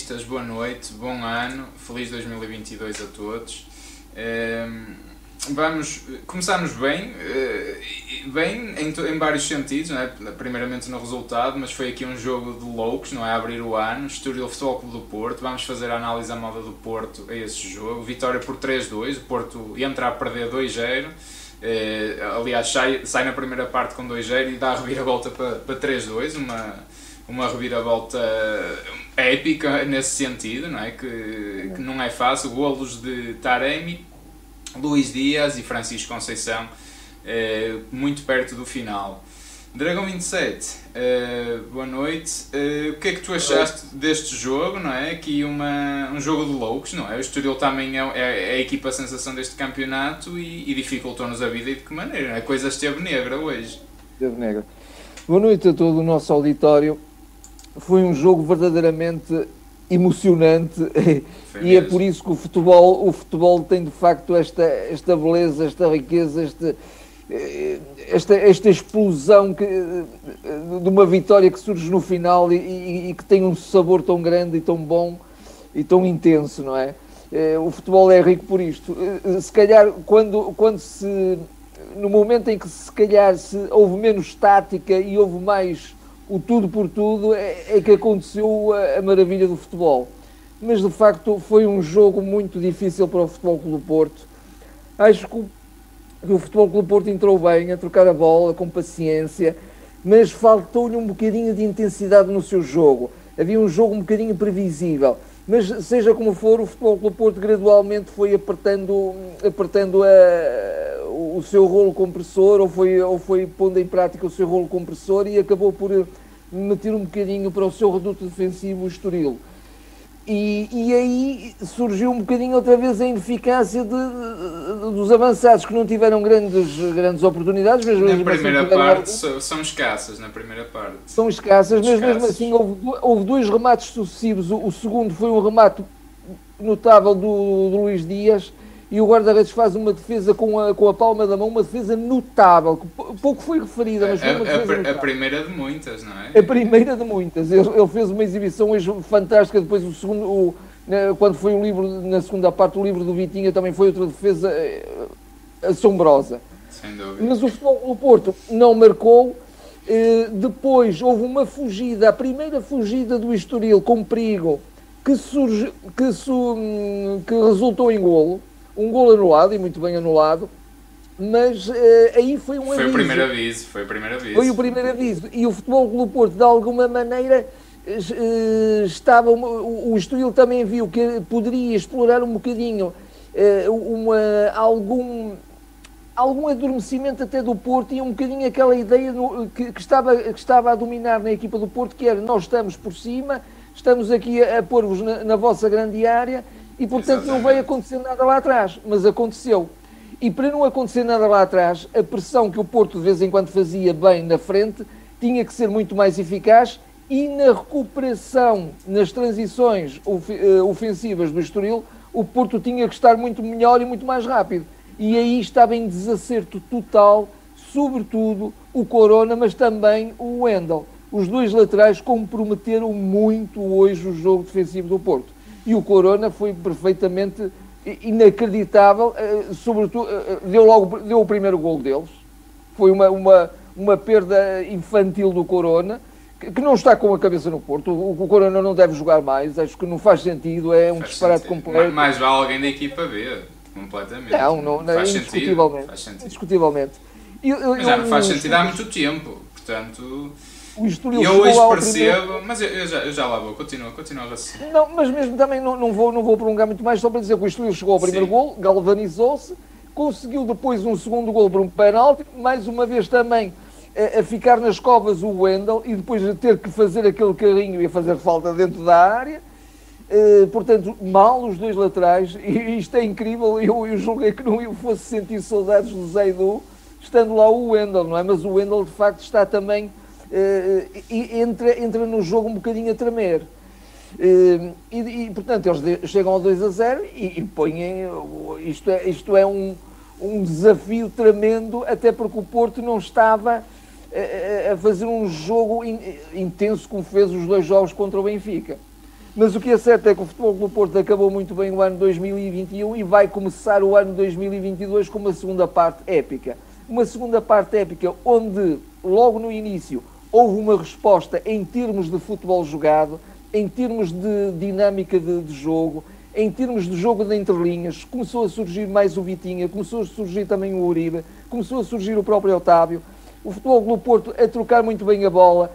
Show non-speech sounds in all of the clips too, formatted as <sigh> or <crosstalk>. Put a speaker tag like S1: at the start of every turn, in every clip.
S1: Boa noite, bom ano, feliz 2022 a todos. Ehm, vamos, começamos bem, eh, bem em, em vários sentidos, é? primeiramente no resultado, mas foi aqui um jogo de loucos, não é? Abrir o ano, Estoril Futebol Clube do Porto, vamos fazer a análise à moda do Porto a esse jogo, vitória por 3-2, o Porto entra a perder 2-0, eh, aliás sai, sai na primeira parte com 2-0 e dá a reviravolta para, para 3-2, uma, uma reviravolta épica nesse sentido, não é? Que, que não é fácil, golos de Taremi, Luís Dias e Francisco Conceição eh, muito perto do final. Dragão 27, uh, boa noite. Uh, o que é que tu achaste deste jogo, não é? Aqui uma, um jogo de loucos, não é? O Estoril também é, é, é a equipa sensação deste campeonato e, e dificultou-nos a vida e de que maneira? A coisa esteve negra hoje.
S2: Esteve negra. Boa noite a todo o nosso auditório. Foi um jogo verdadeiramente emocionante e é por isso que o futebol, o futebol tem de facto esta, esta beleza, esta riqueza, este eh, esta, esta explosão que, eh, de uma vitória que surge no final e, e, e, que tem um sabor tão grande e tão bom e tão intenso, não é? Eh, o futebol é rico por isto. Se calhar, quando, quando se. No momento em que se calhar se houve menos tática e houve mais o tudo por tudo, é, é que aconteceu a, a maravilha do futebol. Mas de facto foi um jogo muito difícil para o Futebol Clube Porto. Acho que o Futebol Clube Porto entrou bem a trocar a bola com paciência, mas faltou-lhe um bocadinho de intensidade no seu jogo. Havia um jogo um bocadinho previsível. Mas seja como for, o Futebol Clube Porto gradualmente foi apertando, apertando a, o seu rolo compressor ou foi, ou foi pondo em prática o seu rolo compressor e acabou por meter um bocadinho para o seu reduto defensivo o Estoril. E, e aí surgiu um bocadinho outra vez a ineficácia de, de, dos avançados que não tiveram grandes, grandes oportunidades.
S1: Mas na assim primeira assim parte algo. são escassas, na primeira parte.
S2: São escassas, mas mesmo assim houve, houve dois remates sucessivos. O, o, segundo foi um remate notável do, do Luís Dias e o guarda-redes faz uma defesa com a, com a palma da mão, uma defesa notável, que pouco foi referida, mas foi uma defesa
S1: a, a, a primeira de muitas, não é?
S2: A primeira de muitas. Ele, ele fez uma exibição hoje fantástica, depois o segundo, o, quando foi o livro, na segunda parte, o livro do Vitinha também foi outra defesa eh, assombrosa.
S1: Sem dúvida.
S2: Mas o futebol do Porto não marcou. Eh, depois houve uma fugida, a primeira fugida do Estoril com perigo, que, surge, que, su, hum, que resultou em golo um gol anulado, e muito bem anulado, mas uh, aí foi um
S1: foi
S2: aviso.
S1: Foi o primeiro aviso, foi o primeiro aviso.
S2: Foi o primeiro aviso. E o Futebol Clube Porto, de alguma maneira, uh, estava, o, o Estoril também viu que poderia explorar um bocadinho uh, uma, algum algum adormecimento até do Porto e um bocadinho aquela ideia no, que, que, estava, que estava a dominar na equipa do Porto, que era nós estamos por cima, estamos aqui a, a pôr-vos na, na vossa grande área e portanto Exatamente. não veio acontecer nada lá atrás, mas aconteceu. E para não acontecer nada lá atrás, a pressão que o Porto de vez em quando fazia bem na frente tinha que ser muito mais eficaz e na recuperação, nas transições eh, ofensivas do Estoril, o Porto tinha que estar muito melhor e muito mais rápido. E aí estava em desacerto total, sobretudo o Corona, mas também o Wendel. Os dois laterais comprometeram muito hoje o jogo defensivo do Porto e o Corona foi perfeitamente inacreditável, eh, sobretudo eh, eh, deu logo deu o primeiro gol deles. Foi uma, uma, uma perda infantil do Corona, que não está com a cabeça no Porto. O, Corona não deve jogar mais, acho que não faz sentido, é um faz disparate sentido. completo.
S1: Mais vale alguém da equipa ver, completamente.
S2: Não, não, não faz indiscutivelmente. Sentido. Faz sentido. Indiscutivelmente.
S1: Eu, eu, Mas já não faz sentido há muito tempo, portanto
S2: o Estoril
S1: eu hoje percebo, primeiro... mas eu, eu, já, eu já lá vou, continua, continua assim.
S2: Não, mas mesmo também não, não, vou, não vou prolongar muito mais, só para dizer que o Estoril chegou ao primeiro Sim. gol, galvanizou-se, conseguiu depois um segundo gol por um penalti, mais uma vez também a, a, ficar nas covas o Wendel e depois a ter que fazer aquele carrinho e a fazer falta dentro da área. Uh, portanto, mal os dois laterais, e isto é incrível, eu, eu julguei que não eu fosse sentir saudades do Zaidu, estando lá o Wendel, não é? Mas o Wendel de facto está também uh, entra, entra no jogo um bocadinho a tremer. Uh, e, e, portanto, eles chegam ao 2 a 0 e, e põem. Isto é, isto é um, um desafio tremendo, até porque o Porto não estava a, a fazer um jogo in, intenso como fez os dois jogos contra o Benfica. Mas o que é certo é que o Futebol do Porto acabou muito bem o ano 2021 e vai começar o ano 2022 com uma segunda parte épica. Uma segunda parte épica onde, logo no início, houve uma resposta em termos de futebol jogado, em termos de dinâmica de, de jogo, em termos de jogo de entrelinhas. Começou a surgir mais o Vitinha, começou a surgir também o Uribe, começou a surgir o próprio Otávio. O Futebol do Porto a trocar muito bem a bola,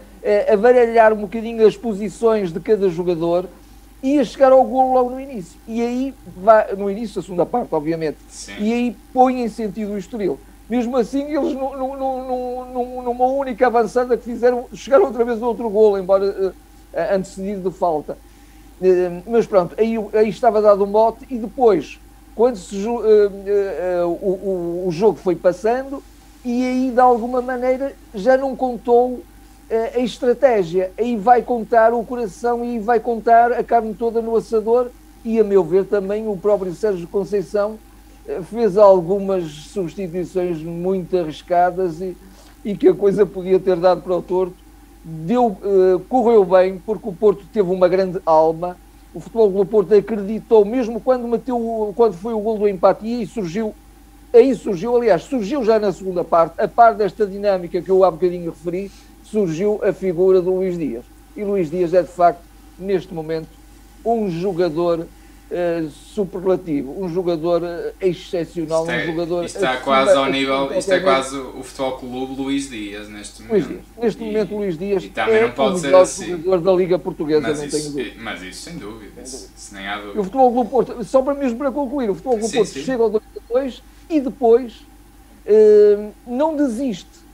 S2: a baralhar um bocadinho as posições de cada jogador e a chegar ao golo logo no início. E aí, vai, no início, a segunda parte, obviamente, Sim. e aí põe em sentido o Estoril. Mesmo assim, eles no, no, no, numa única avançada que fizeram, chegaram outra vez ao outro golo, embora uh, antecedido de falta. Uh, mas pronto, aí, aí estava dado um bote e depois, quando se, uh, o, o, o jogo foi passando, e aí de alguma maneira já não contou a estratégia. Aí vai contar o coração e vai contar a carne toda no assador. E, a meu ver, também o próprio Sérgio Conceição fez algumas substituições muito arriscadas e, e que a coisa podia ter dado para o torto. Deu, uh, correu bem, porque o Porto teve uma grande alma. O futebol do Porto acreditou, mesmo quando, meteu, quando foi o gol do empate, e aí surgiu, aí surgiu, aliás, surgiu já na segunda parte, a par desta dinâmica que eu há bocadinho referi, surgiu a figura do Luís Dias. E Luís Dias é, de facto, neste momento, um jogador uh, superlativo, um jogador uh, excepcional,
S1: isto
S2: é, um jogador.
S1: Isto está quase ao nível, isto é quase o Futebol Clube Luís Dias neste momento.
S2: Dias. Neste
S1: e,
S2: momento, Luís Dias
S1: e, também
S2: é
S1: não pode
S2: o melhor
S1: assim.
S2: jogador da Liga Portuguesa,
S1: mas
S2: não
S1: isso,
S2: tenho dúvida.
S1: Mas isso, sem dúvida, isso, isso nem há dúvida.
S2: E o Futebol Clube Porto, só para mesmo para concluir, o Futebol Clube Porto sim. chega ao 2 e depois uh, não desiste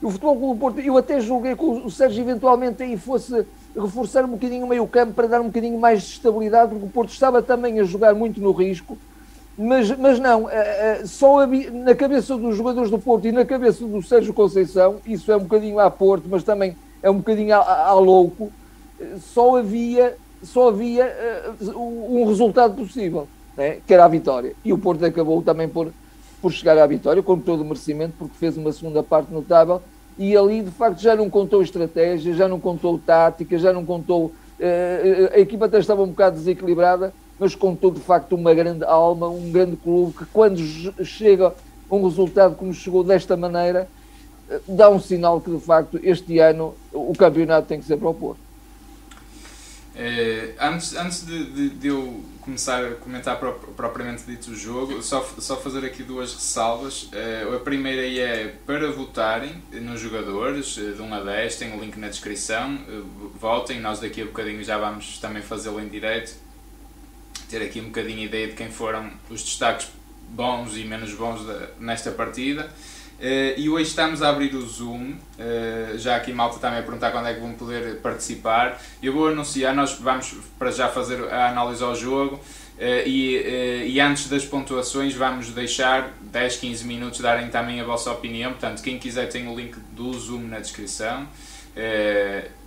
S2: o Futebol Clube Porto, eu até julguei que o Sérgio eventualmente aí fosse reforçar um bocadinho o meio campo para dar um bocadinho mais de estabilidade, porque o Porto estava também a jogar muito no risco, mas, mas não, eh, eh, só na cabeça dos jogadores do Porto e na cabeça do Sérgio Conceição, isso é um bocadinho a Porto, mas também é um bocadinho a, louco, só havia, só havia um resultado possível, né? que era a vitória. E o Porto acabou também por por chegar à vitória, com todo o merecimento, porque fez uma segunda parte notável e ali de facto já não contou estratégia, já não contou tática, já não contou. Uh, a equipa até estava um bocado desequilibrada, mas contou de facto uma grande alma, um grande clube que quando chega um resultado como chegou desta maneira, uh, dá um sinal que de facto este ano o campeonato tem que ser para o Porto.
S1: Uh, antes antes de, de, de eu começar a comentar propriamente dito o jogo, só, só fazer aqui duas ressalvas. Uh, a primeira é para votarem nos jogadores, uh, de 1 a 10, tem o link na descrição. Uh, votem, nós daqui a bocadinho já vamos também fazê-lo em direto. Ter aqui um bocadinho a ideia de quem foram os destaques bons e menos bons nesta partida. Uh, e hoje estamos a abrir o Zoom, uh, já aqui malta também a perguntar quando é que vão poder participar. Eu vou anunciar, nós vamos para já fazer a análise ao jogo uh, e, e antes das pontuações vamos deixar 10, 15 minutos darem também a vossa opinião. Portanto, quem quiser tem o link do Zoom na descrição.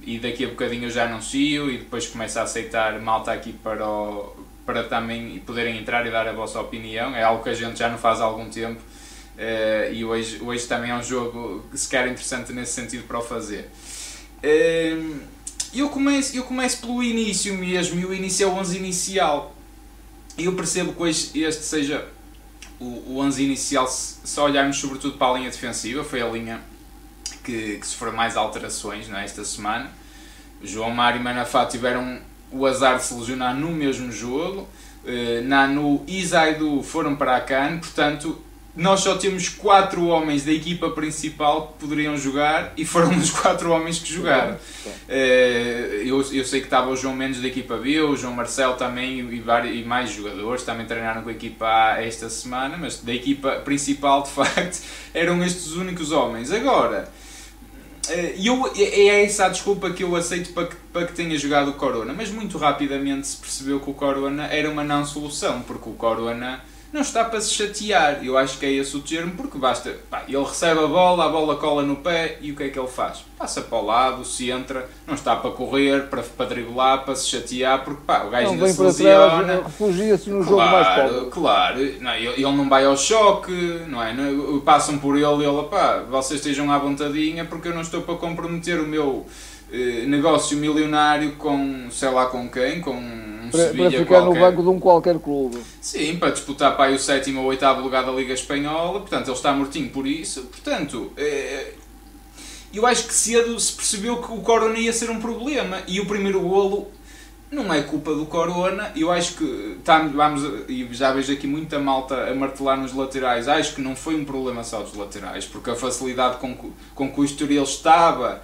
S1: e daqui a bocadinho eu já anuncio e depois começo a aceitar malta aqui para, o, para também poderem entrar e dar a vossa opinião. É algo que a gente já não faz há algum tempo Uh, e hoje, hoje também é um jogo que se quer interessante nesse sentido para o fazer. Uh, eu, começo, eu começo pelo início mesmo, e o início é o 11 inicial. E eu percebo que hoje este seja o, o 11 inicial, se olharmos sobretudo para a linha defensiva, foi a linha que, que sofreu mais alterações não é, esta semana. João Mário e Manafá tiveram o azar de se lesionar no mesmo jogo. Uh, Nanu e Zaidu foram para a CAN, portanto nós só temos quatro homens da equipa principal que poderiam jogar e foram os quatro homens que jogaram. Eh, eu, eu sei que estava o João Mendes da equipa B, o João Marcel também e, vários, e mais jogadores também treinaram com a equipa A esta semana, mas da equipa principal de facto <laughs> eram estes os únicos homens. Agora, eh, eu, é, essa a desculpa que eu aceito para que, para que tenha jogado o Corona, mas muito rapidamente se percebeu que o Corona era uma não solução, porque o Corona não está para se chatear. Eu acho que é esse o termo, porque basta. Pá, ele recebe a bola, a bola cola no pé e o que é que ele faz? Passa para o lado, se entra, não está para correr, para, para driblar, para se chatear, porque pá, o gajo
S2: não
S1: ainda se lesiona.
S2: refugia-se no
S1: Claro,
S2: jogo mais pobre.
S1: claro, não, ele, ele não vai ao choque, não é? Não- Passam por ele e ele, pá, vocês estejam à vontadinha porque eu não estou para comprometer o meu eh, negócio milionário com, sei lá com quem, com
S2: Para, para ficar no
S1: qualquer.
S2: banco de um qualquer clube.
S1: Sim, para disputar para aí o sétimo ou oitavo lugar da Liga Espanhola, portanto ele está mortinho por isso, portanto eh, eu acho que cedo se percebeu que o Corona ia ser um problema e o primeiro golo não é culpa do Corona, eu acho que tá, vamos, e já vejo aqui muita malta a martelar nos laterais, acho que não foi um problema só dos laterais, porque a facilidade com, que- com que o Estoril estava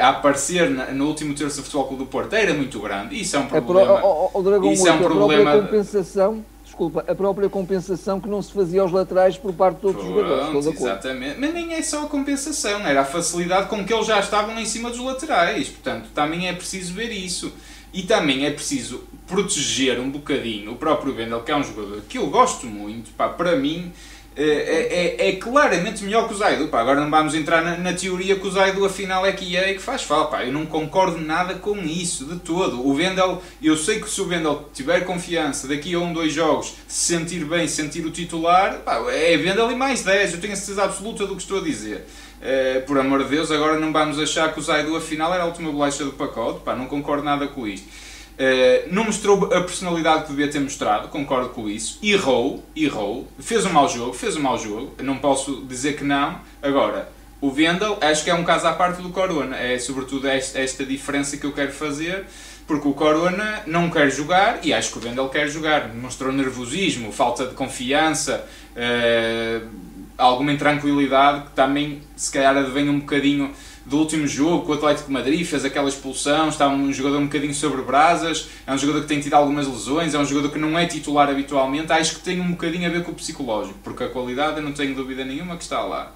S1: a aparecer na- no último terço do Futebol Clube do Porto era muito grande, isso é um
S2: pro,
S1: problema.
S2: o, o, o Dragão
S1: Isso é um
S2: a
S1: problema-
S2: própria compensação, desculpa, a própria compensação que não se fazia aos laterais por parte de outros jogadores.
S1: Pronto,
S2: acordo.
S1: exatamente. Mas nem é só a compensação, era a facilidade com que eles já estavam em cima dos laterais. Portanto, também é preciso ver isso. E também é preciso proteger um bocadinho o próprio Wendel, que é um jogador que eu gosto muito. Pá, para mim, eh, é, é, é claramente melhor que o Zaidu. Pá, agora não vamos entrar na, na teoria que o Zaidu afinal é que é e que faz falta. Pá, eu não concordo nada com isso, de todo. O Wendel, eu sei que se o Wendel tiver confiança daqui a um, dois jogos, se sentir bem, sentir o titular, pá, é Wendel e mais 10. Eu tenho a certeza absoluta do que estou a dizer. Eh, por amor de Deus, agora não vamos achar que o Zaidu afinal era a última bolacha do pacote. Pá, não concordo nada com isto. Uh, não mostrou a personalidade que devia ter mostrado, concordo com isso. Errou, errou, fez um mau jogo, fez um mau jogo, não posso dizer que não. Agora, o Vendel, acho que é um caso à parte do Corona, é sobretudo esta, esta diferença que eu quero fazer, porque o Corona não quer jogar e acho que o Vendel quer jogar. Mostrou nervosismo, falta de confiança, uh, alguma intranquilidade que também, se calhar, advém um bocadinho do último jogo com o Atlético de Madrid, fez aquela expulsão, está um jogador um bocadinho sobre brasas, é um jogador que tem tido algumas lesões, é um jogador que não é titular habitualmente, acho que tem um bocadinho a ver com o psicológico, porque a qualidade eu não tenho dúvida nenhuma que está lá.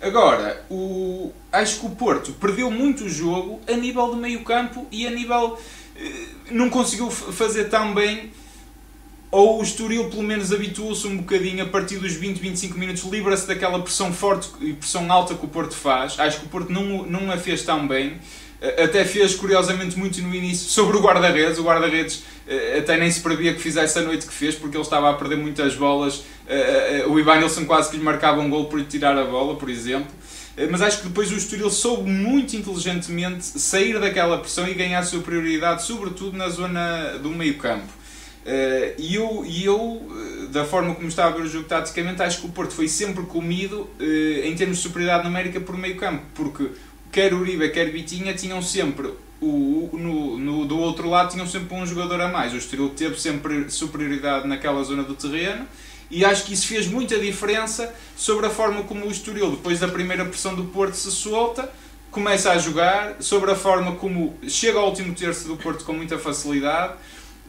S1: Agora, o, acho que o Porto perdeu muito o jogo a nível de meio campo e a nível... eh, não conseguiu fazer tão bem ou o Estoril pelo menos habituou-se um bocadinho a partir dos 20, 25 minutos, livra-se daquela pressão forte e pressão alta que o Porto faz. Acho que o Porto não, não a fez tão bem. Até fez, curiosamente, muito no início sobre o guarda-redes. O guarda-redes até nem se previa que fizesse a noite que fez, porque ele estava a perder muitas bolas. O Ivanilson quase que lhe marcava um gol por tirar a bola, por exemplo. Mas acho que depois o Estoril soube muito inteligentemente sair daquela pressão e ganhar superioridade, sobretudo na zona do meio campo. Uh, e eu, e eu uh, da forma como estava a ver o jogo taticamente, acho que o Porto foi sempre comido uh, em termos de superioridade numérica por meio campo, porque quer Uribe, quer Bitinha tinham sempre, o, no, no, do outro lado, tinham sempre um jogador a mais. O Estoril teve sempre superioridade naquela zona do terreno e acho que isso fez muita diferença sobre a forma como o Estoril, depois da primeira pressão do Porto, se solta, começa a jogar, sobre a forma como chega ao último terço do Porto com muita facilidade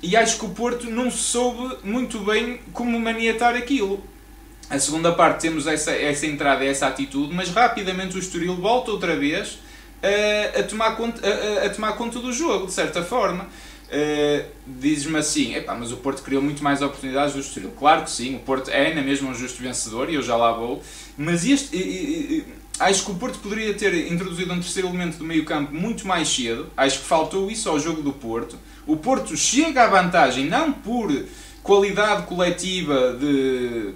S1: e acho que o Porto não soube muito bem como maniatar aquilo. A segunda parte temos essa, essa entrada essa atitude, mas rapidamente o Estoril volta outra vez a, a, tomar, conta, a, a, tomar conta do jogo, de certa forma. Uh, Dizes-me assim, mas o Porto criou muito mais oportunidades do Estoril. Claro que sim, o Porto é na mesma um justo vencedor e eu já lá vou, mas este, acho que o Porto poderia ter introduzido um terceiro elemento do meio campo muito mais cedo, acho que faltou isso ao jogo do Porto. O Porto chega à vantagem não por qualidade coletiva de,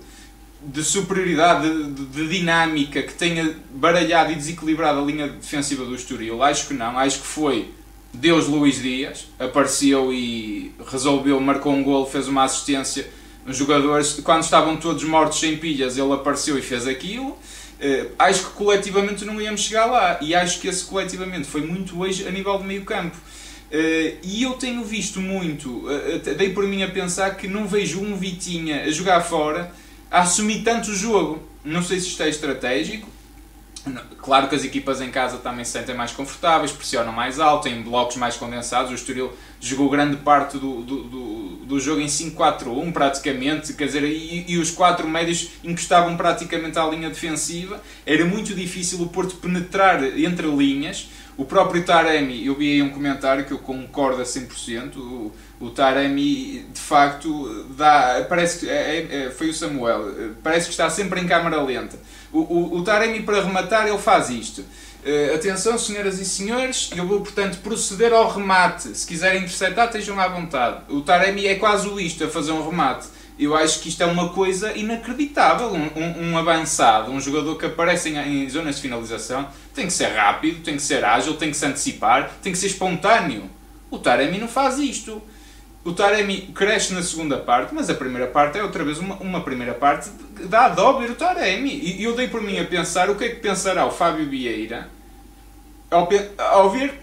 S1: de superioridade, de, de, dinâmica que tenha baralhado e desequilibrado a linha defensiva do Estoril. Acho que não. Acho que foi Deus Luís Dias. Apareceu e resolveu, marcou um gol, fez uma assistência. Os jogadores, quando estavam todos mortos sem pilhas, ele apareceu e fez aquilo. Uh, acho que coletivamente não íamos chegar lá. E acho que esse coletivamente foi muito hoje a nível de meio campo. Uh, e eu tenho visto muito, uh, dei por mim a pensar que não vejo um Vitinha a jogar fora a assumir tanto o jogo. Não sei se isto é estratégico. Claro que as equipas em casa também se sentem mais confortáveis, pressionam mais alto, têm blocos mais condensados. O Estoril jogou grande parte do, do, do, do jogo em 5-4-1 praticamente, quer dizer, e, e, os quatro médios encostavam praticamente à linha defensiva. Era muito difícil o Porto penetrar entre linhas. O próprio Taremi, eu vi aí um comentário que eu concordo a 100%. O, o Taremi, de facto, dá, parece que é, é, é foi o Samuel, parece que está sempre em câmara lenta. O, o, o Taremi, para rematar, ele faz isto. Uh, atenção, senhoras e senhores, eu vou, portanto, proceder ao remate. Se quiserem interceptar, estejam à vontade. O Taremi é quase o isto, a fazer um remate. Eu acho que isto é uma coisa inacreditável. Um, um, um, avançado, um jogador que aparece em, em, zonas de finalização, tem que ser rápido, tem que ser ágil, tem que se antecipar, tem que ser espontâneo. O Taremi não faz isto. O Taremi cresce na segunda parte, mas a primeira parte é outra vez uma, uma primeira parte que dá ver o Taremi. E eu dei por mim a pensar o que é que pensará o Fábio Vieira ao, ao ver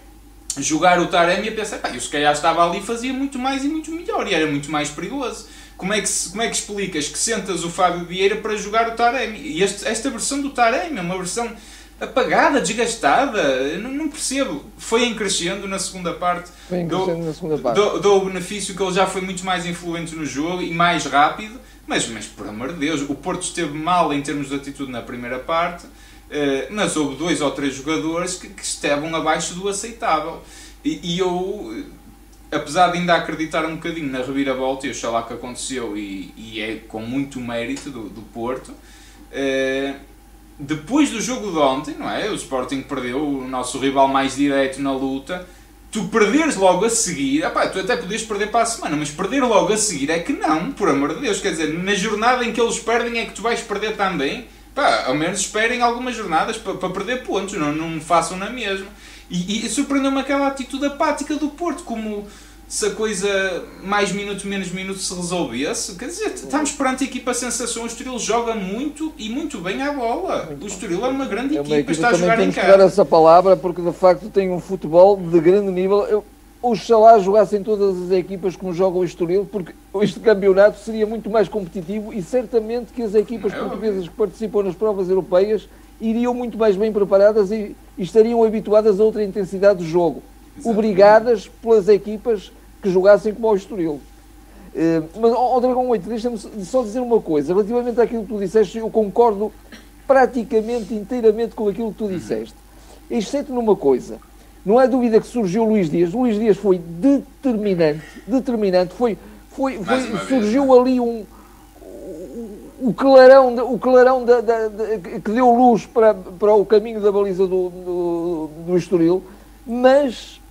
S1: jogar o Taremi a pensar, pá, eu se calhar estava ali fazia muito mais e muito melhor e era muito mais perigoso. Como é que, como é que explicas que sentas o Fábio Vieira para jogar o Taremi? E este, esta versão do Taremi é uma versão apagada, desgastada, não, não percebo. Foi em crescendo na segunda parte.
S2: Foi em crescendo dou, na segunda parte.
S1: Dou, dou, o benefício que ele já foi muito mais influente no jogo e mais rápido, mas, mas por amor de Deus, o Porto esteve mal em termos de atitude na primeira parte, eh, mas houve dois ou três jogadores que, que estavam abaixo do aceitável. E, e eu apesar de ainda acreditar um bocadinho na reviravolta, e oxalá que aconteceu, e, e é com muito mérito do, do Porto, uh, depois do jogo de ontem, não é? O Sporting perdeu, o nosso rival mais direto na luta, tu perderes logo a seguir, epá, tu até podias perder para a semana, mas perder logo a seguir é que não, por amor de Deus, quer dizer, na jornada em que eles perdem é que tu vais perder também, pá, ao menos esperem algumas jornadas para, para perder pontos, não, não façam na mesma. E, e surpreendeu-me aquela atitude apática do Porto, como se a coisa mais minuto, menos minuto se resolvesse. Quer dizer, estamos perante a equipa sensação. O Estoril joga muito e muito bem à bola. Muito o Estoril é uma grande é uma equipa, está a jogar em casa.
S2: essa palavra porque de facto tem um futebol de grande nível. Eu, oxalá jogassem todas as equipas como joga o Estoril, porque este campeonato seria muito mais competitivo e certamente que as equipas é portuguesas que participam nas provas europeias iriam muito mais bem preparadas e estariam habituadas a outra intensidade de jogo, Exatamente. obrigadas pelas equipas que jogassem como o Estoril. Uh, mas, ó, oh, Dragão 8, deixa-me só dizer uma coisa. Relativamente àquilo que tu disseste, eu concordo praticamente inteiramente com aquilo que tu disseste. Exceto numa coisa. Não há dúvida que surgiu o Luís Dias. O Luís Dias foi determinante. Determinante. Foi, foi, foi surgiu vez, ali um, o clarão, o clarão que deu luz para, para o caminho da baliza do, do, do Estoril, mas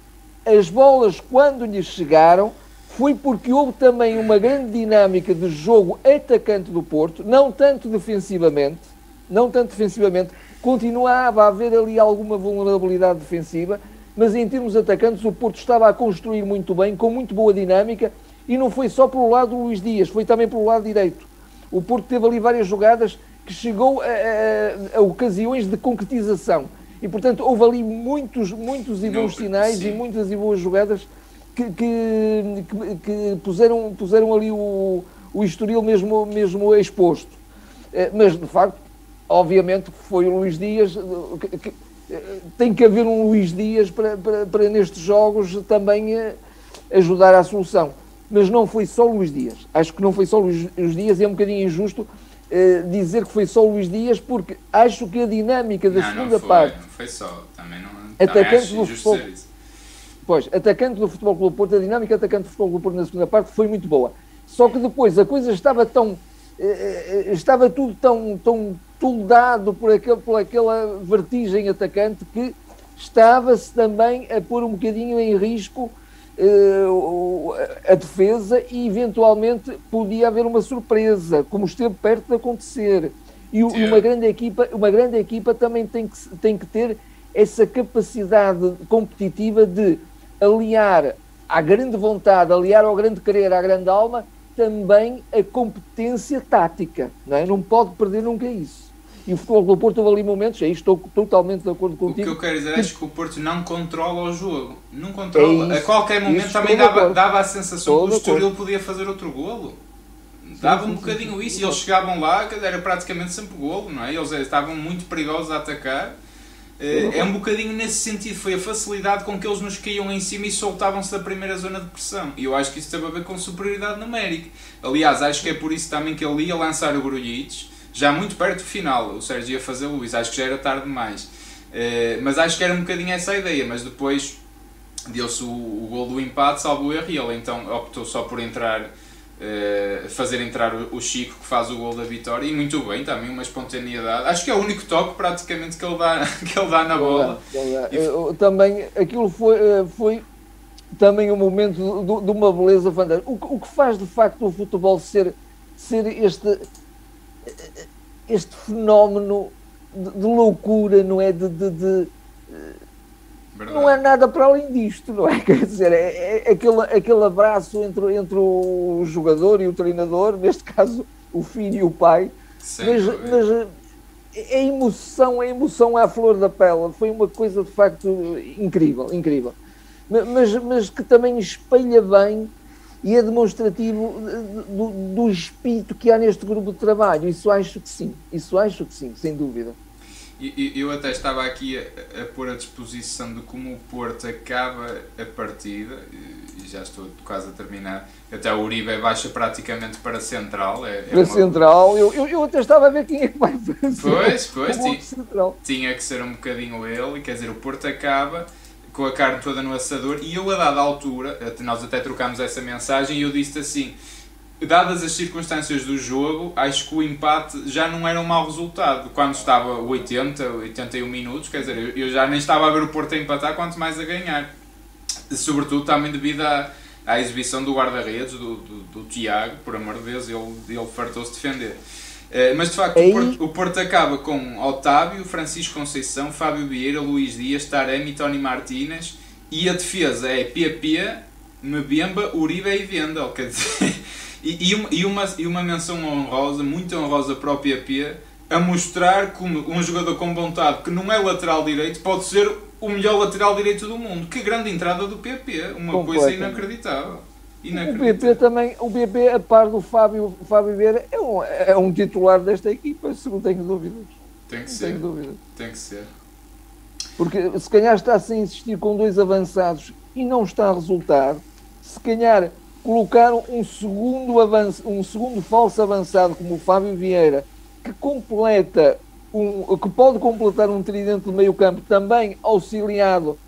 S2: as bolas, quando lhes chegaram, foi porque houve também uma grande dinâmica de jogo atacante do Porto, não tanto defensivamente, não tanto defensivamente, continuava a haver ali alguma vulnerabilidade defensiva, mas em termos atacantes o Porto estava a construir muito bem, com muito boa dinâmica, e não foi só pelo lado do Luís Dias, foi também pelo lado direito o Porto teve ali várias jogadas que chegou a, a, a ocasiões de concretização. E, portanto, houve ali muitos, muitos e bons sinais sim. e muitas e boas jogadas que, que, que, que, puseram, puseram ali o, o Estoril mesmo, mesmo exposto. Eh, mas, de facto, obviamente foi o Luís Dias. Que, tem que haver um Luís Dias para, para, para nestes jogos também eh, ajudar à solução mas não foi só Luís Dias. Acho que não foi só Luís, Dias e é um bocadinho injusto uh, dizer que foi só Luís Dias, porque acho que a dinâmica da
S1: não,
S2: segunda
S1: não foi,
S2: parte.
S1: Não foi só, também não.
S2: Atacante do futebol. Pois, atacante do Futebol Clube Porto, a dinâmica atacante do Futebol Clube Porto na segunda parte foi muito boa. Só que depois a coisa estava tão. Uh, estava tudo tão, tão toldado por, aquele, por aquela vertigem atacante que estava-se também a pôr um bocadinho em risco a defesa e eventualmente podia haver uma surpresa, como esteve perto de acontecer. E uma grande equipa, uma grande equipa também tem que, tem que ter essa capacidade competitiva de aliar à grande vontade, aliar ao grande querer, à grande alma, também a competência tática. Não, é? não pode perder nunca isso. E o Futebol do Porto houve ali momentos, aí estou totalmente de acordo contigo.
S1: O que eu quero dizer é que o Porto não controla o jogo. Não controla. É a qualquer momento também dava, dava a sensação que o Estoril podia fazer outro golo. Dava um bocadinho isso e eles chegavam lá, era praticamente sempre golo, não é? Eles estavam muito perigosos a atacar. Eh, é um bocadinho nesse sentido, foi a facilidade com que eles nos caíam em cima e soltavam-se da primeira zona de pressão. E eu acho que isso teve a ver com superioridade numérica. Aliás, acho que é por isso também que ele ia lançar o Grujic já muito perto do final, o Sérgio ia fazer o Luís, acho que já era tarde demais. mas acho que era um bocadinho essa a ideia, mas depois deu-se o, o gol do empate, salvo erro, e ele então optou só por entrar Uh, fazer entrar o, Chico que faz o gol da vitória e muito bem também uma espontaneidade. Acho que é o único toque praticamente que ele dá <laughs> que ele dá na bola.
S2: E... também aquilo foi eh, foi também um momento de, de uma beleza fantástica. O, o, que faz de facto o futebol ser ser este este fenómeno de, de loucura não é de, de Verdade. Não é nada para além disto, não é? <laughs> Quer dizer, é, é, aquele, aquele abraço entre, entre o jogador e o treinador, neste caso o filho e o pai. mas, mas a emoção, a emoção à flor da pele foi uma coisa de facto incrível, incrível. Mas, mas que também espelha bem e é demonstrativo do, do espírito que há neste grupo de trabalho. Isso acho que sim, isso acho que sim, sem dúvida.
S1: Eu até estava aqui a, a pôr a disposição de como o Porto acaba a partida, e já estou quase a terminar. Até o Uribe baixa praticamente para central. É, é
S2: para uma... central, eu, eu, eu, até estava a ver quem é que vai fazer.
S1: Pois, pois, <laughs> tinha, tinha que ser um bocadinho ele, quer dizer, o Porto acaba com a carne toda no assador. E eu, a dada altura, nós até trocámos essa mensagem, e eu disse assim dadas as circunstâncias do jogo, acho que o empate já não era um mau resultado. Quando estava 80, 81 minutos, quer dizer, eu já nem estava a ver o Porto a empatar, quanto mais a ganhar. Sobretudo também devido à, à exibição do guarda-redes, do, do, do, Tiago, por amor de Deus, ele, ele fartou-se defender. Uh, mas de facto, o Porto, o Porto, acaba com Otávio, Francisco Conceição, Fábio Vieira, Luís Dias, Taremi, Tony Martínez e a defesa é PP, Mbemba, Uribe e Vendel. Quer dizer, <laughs> E, uma, e, uma, e uma menção honrosa, muito honrosa para o PP, a mostrar como um jogador com vontade que não é lateral direito pode ser o melhor lateral direito do mundo. Que grande entrada do PP, uma coisa inacreditável.
S2: O PP também, o PP, a par do Fábio, Fábio Vieira, é um, é um titular desta equipa, se não tenho dúvidas.
S1: Tem que não ser. Dúvidas. Tem que ser.
S2: Porque se calhar está-se a insistir com dois avançados e não está a resultar, se calhar colocaram um segundo, avanço, um segundo falso avançado como o Fábio Vieira, que completa um, que pode completar um tridente de meio campo também auxiliado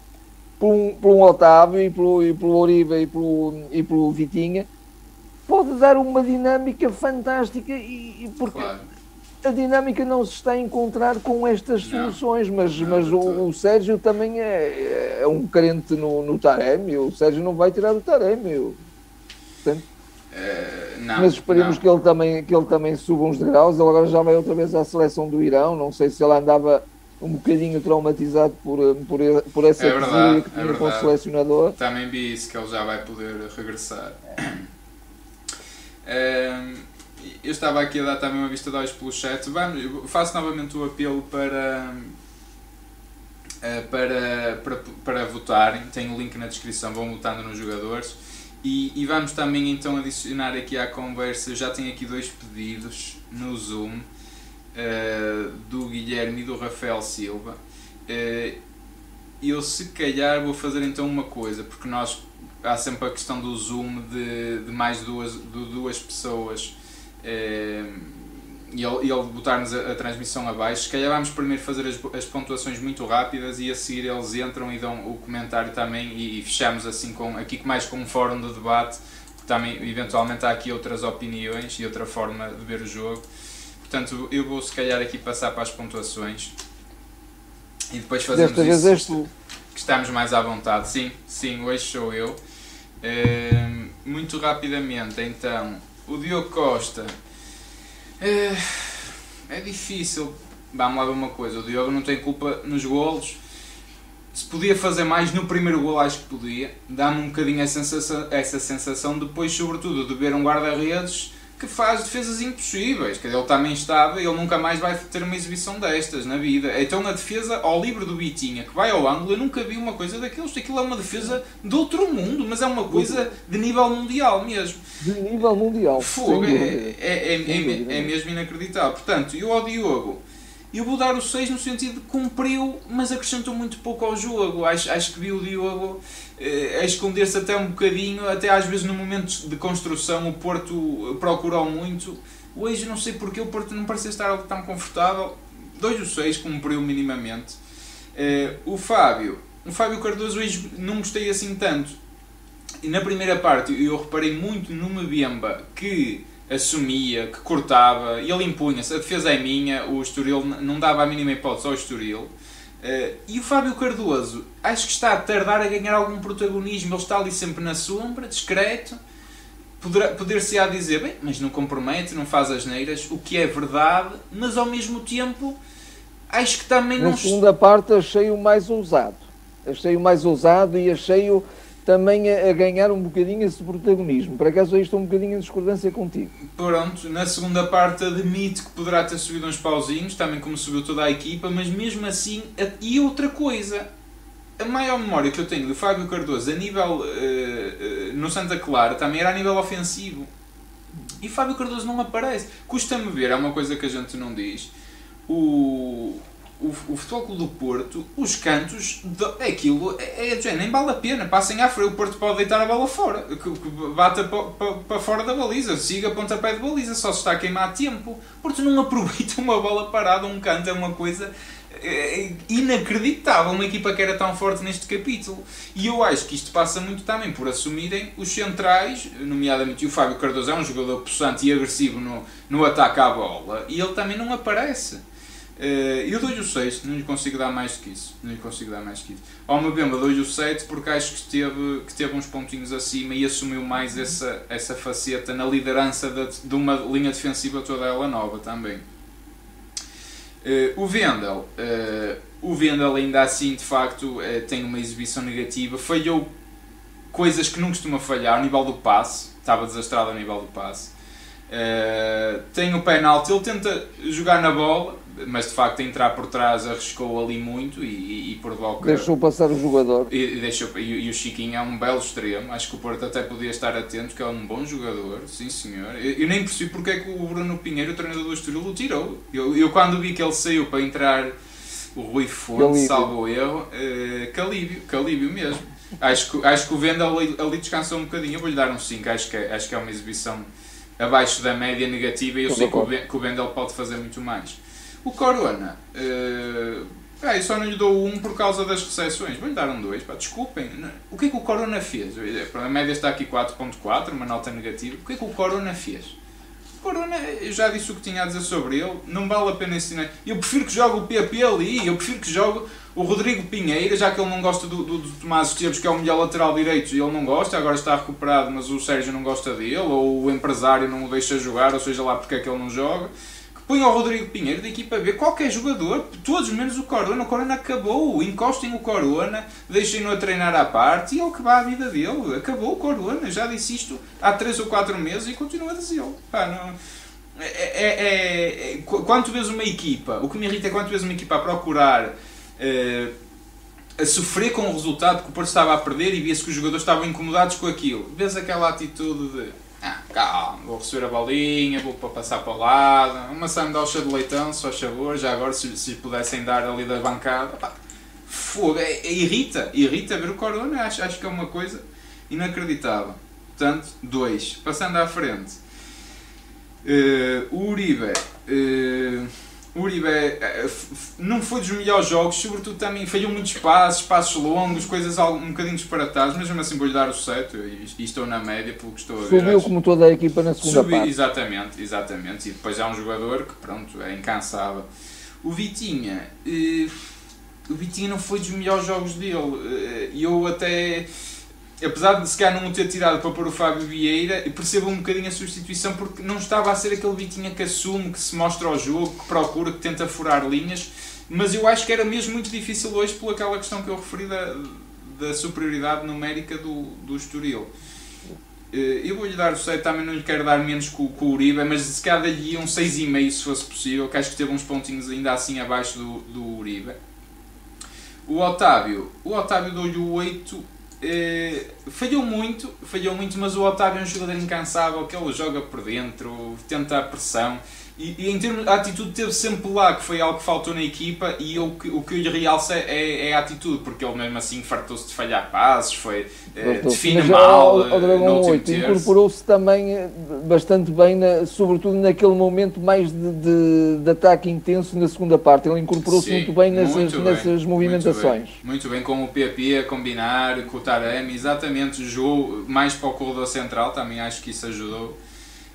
S2: por um, um Otávio e e pelo Oribe e pelo, e pelo Vitinha, pode dar uma dinâmica fantástica e, e porque claro. a dinâmica não se está a encontrar com estas soluções, mas, não, mas o, o, Sérgio também é, é um carente no, no Taremi, o Sérgio não vai tirar o Taremi. Portanto, uh, não, mas esperemos não. que ele, também, que ele também suba uns degraus. Ele agora já vai outra vez à seleção do Irão. Não sei se ele andava um bocadinho traumatizado por, eh, por, por essa é verdade, que tinha é com o selecionador.
S1: Também vi isso, que ele já vai poder regressar. <coughs> Eu estava aqui a dar também uma vista de olhos pelo chat. Vamos, faço novamente o apelo para, uh, para, para, para votarem. Tem o link na descrição, vão votando nos jogadores. E, e, vamos também então adicionar aqui à conversa, eu já tenho aqui dois pedidos no Zoom, do Guilherme e do Rafael Silva. Uh, eu se calhar vou fazer então uma coisa, porque nós há sempre a questão do Zoom de, de mais duas, de duas pessoas. Uh, e ele, ele botar-nos a, a, transmissão abaixo, se calhar vamos primeiro fazer as, as pontuações muito rápidas e a seguir eles entram e dão o comentário também e, e fechamos assim com, aqui mais com um fórum de debate, também eventualmente há aqui outras opiniões e outra forma de ver o jogo. Portanto, eu vou se calhar aqui passar para as pontuações e depois fazemos Desta isso. Vez tu. Que estamos mais à vontade. Sim, sim, hoje sou eu. Uh, muito rapidamente, então, o Diogo Costa é, é difícil. Vamos lá ver uma coisa, o Diogo não tem culpa nos golos. Se podia fazer mais no primeiro gol, acho que podia. Dá-me um bocadinho essa sensação, essa sensação depois, sobretudo, de ver um guarda-redes que faz defesas impossíveis. Que ele também estava e ele nunca mais vai ter uma exibição destas na vida. Então a defesa ao livre do Bitinha, que vai ao ângulo, eu nunca vi uma coisa daqueles. Aquilo é uma defesa de outro mundo, mas é uma coisa de nível mundial mesmo.
S2: De nível mundial.
S1: Fogo, é, é, é, é, é mesmo inacreditável. Portanto, eu ao Diogo eu vou dar o 6 no sentido de cumpriu, mas acrescentou muito pouco ao jogo. Acho, acho que vi o Diogo eh, a esconder-se até um bocadinho, até às vezes no momento de construção o Porto procurou muito. Hoje não sei porque o Porto não parecia estar tão confortável. 2 o 6 cumpriu minimamente. Uh, o Fábio, o Fábio Cardoso hoje não gostei assim tanto. E na primeira parte eu reparei muito no Mbemba que assumia, que cortava, ele impunha-se, a defesa é minha, o Estoril não dava a mínima hipótese ao Estoril. Uh, e o Fábio Cardoso, acho que está a tardar a ganhar algum protagonismo, ele está ali sempre na sombra, discreto, poder-se-á dizer, bem, mas não compromete, não faz as neiras, o que é verdade, mas ao mesmo tempo acho que também
S2: Na
S1: não...
S2: segunda parte achei-o mais ousado, achei-o mais ousado e achei-o também a, a, ganhar um bocadinho esse protagonismo. Por acaso aí estou um bocadinho em discordância contigo.
S1: Pronto, na segunda parte admite que poderá ter subido uns pauzinhos, também como subiu toda a equipa, mas mesmo assim, e outra coisa, a maior memória que eu tenho do Fábio Cardoso a nível uh, uh, no Santa Clara também era a nível ofensivo. E Fábio Cardoso não aparece. Custa-me ver, é uma coisa que a gente não diz. O, o, o Futebol Clube do Porto, os cantos, de, aquilo é, é, nem vale a pena. Passem à frente, o Porto pode deitar a bola fora, que, que bata para, fora da baliza, siga pontapé de baliza, só se está a queimar tempo. O Porto não aproveita uma bola parada, um canto é uma coisa é, inacreditável uma equipa que era tão forte neste capítulo. E eu acho que isto passa muito também por assumirem os centrais, nomeadamente o Fábio Cardoso é um jogador possante e agressivo no, no ataque à bola, e ele também não aparece. Uh, eu dou-lhe o 6, não lhe consigo dar mais do que isso. Não lhe consigo dar mais que isso. Ao meu bemba, dou-lhe o 7 porque acho que teve, que teve uns pontinhos acima e assumiu mais essa, essa faceta na liderança de, de uma linha defensiva toda ela nova também. Uh, o Vendel, uh, o Vendel ainda assim de facto tem uma exibição negativa, falhou coisas que não costuma falhar, ao nível do passe, estava desastrado ao nível do passe. tem o penalti, ele tenta jogar na bola, mas de facto entrar por trás arriscou ali muito e, e, e provoca.
S2: Deixou passar o jogador.
S1: E, deixou, e, e, o Chiquinho é um belo extremo, acho que o Porto até podia estar atento, que é um bom jogador, sim senhor. Eu, eu nem percebi porque é que o Bruno Pinheiro, o treinador do Estoril, o tirou. Eu, eu quando vi que ele saiu para entrar o Rui Fonte, salvo erro, uh, calíbio, calíbio mesmo. Acho que, acho que o Venda ali, ali descansou um bocadinho, eu vou-lhe dar um 5, acho que, é, acho que é uma exibição abaixo da média negativa e eu sei que o, que o Vendel pode fazer muito mais. O Corona, uh, ah, eu só não lhe dou um por causa das recepções. Vou-lhe dar um 2, desculpem. O que é que o Corona fez? A média está aqui 4.4, uma nota negativa. O que é que o Corona fez? O Corona, eu já disse o que tinha a dizer sobre ele, não vale a pena ensinar. Eu prefiro que jogue o PP ali, eu prefiro que jogue o Rodrigo Pinheiro, já que ele não gosta do, do, do Tomás Esteves, que é o melhor lateral direito, e ele não gosta, agora está recuperado, mas o Sérgio não gosta dele, ou o empresário não o deixa jogar, ou seja lá porque é que ele não joga. Põe o Rodrigo Pinheiro da equipa B, qualquer jogador, todos menos o Corona. O Corona acabou. Encostem o Corona, deixem-no a treinar à parte e ele que vá a vida dele. Acabou o Corona. Já disse isto há 3 ou 4 meses e continua a dizê-lo. É, é, é, é, quanto vezes uma equipa, o que me irrita é quanto vezes uma equipa a procurar. Eh, a sofrer com o resultado que o Porto estava a perder e via-se que os jogadores estavam incomodados com aquilo. Vês aquela atitude de ah, calma, vou receber a bolinha, vou para passar para o lado, uma sandocha de leitão, só favor, já agora se, se pudessem dar ali da bancada, pá, fogo, é, é, irrita, irrita ver o Corona, acho, acho que é uma coisa inacreditável. Portanto, dois. Passando à frente, uh, o Uribe. Uh, o Uribe eh, não foi dos melhores jogos, sobretudo também falhou muitos passos, passos longos, coisas um bocadinho disparatadas, mas mesmo assim vou-lhe dar o 7 e, estou na média pelo que estou a ver.
S2: Subiu como toda a equipa na segunda Subi, parte.
S1: Exatamente, exatamente. E depois há um jogador que pronto, é incansável. O Vitinha, eh, o Vitinha não foi dos melhores jogos dele. Eh, eu até apesar de se calhar não o ter tirado para pôr o Fábio Vieira, percebo um bocadinho a substituição porque não estava a ser aquele Vitinha que assume, que se mostra ao jogo, que procura, que tenta furar linhas, mas eu acho que era mesmo muito difícil hoje por aquela questão que eu referi da, da superioridade numérica do, do Estoril. Eh, eu vou-lhe dar o 7, também não lhe quero dar menos com, com o Uribe, mas se calhar dali um 6,5 se fosse possível, que acho que teve uns pontinhos ainda assim abaixo do, do Uribe. O Otávio, o Otávio dou-lhe o 8 Uh, falhou muito, falhou muito, mas o Otávio é um jogador incansável, que ele joga por dentro, tenta a pressão. E, e, em termos, a atitude teve sempre lá, que foi algo que faltou na equipa, e eu, o que eu lhe realço é, é, a atitude, porque ele mesmo assim fartou-se de falhar passos, foi eh, define mal. O, o Dragão 8
S2: incorporou-se também eh, bastante bem, na, sobretudo naquele momento mais de, de, de ataque intenso na segunda parte. Ele incorporou-se muito bem nessas, muito bem, nessas movimentações.
S1: Muito bem, muito bem, com o PP a combinar, com o Taremi, exatamente, jogou mais para o corredor central, também acho que isso ajudou.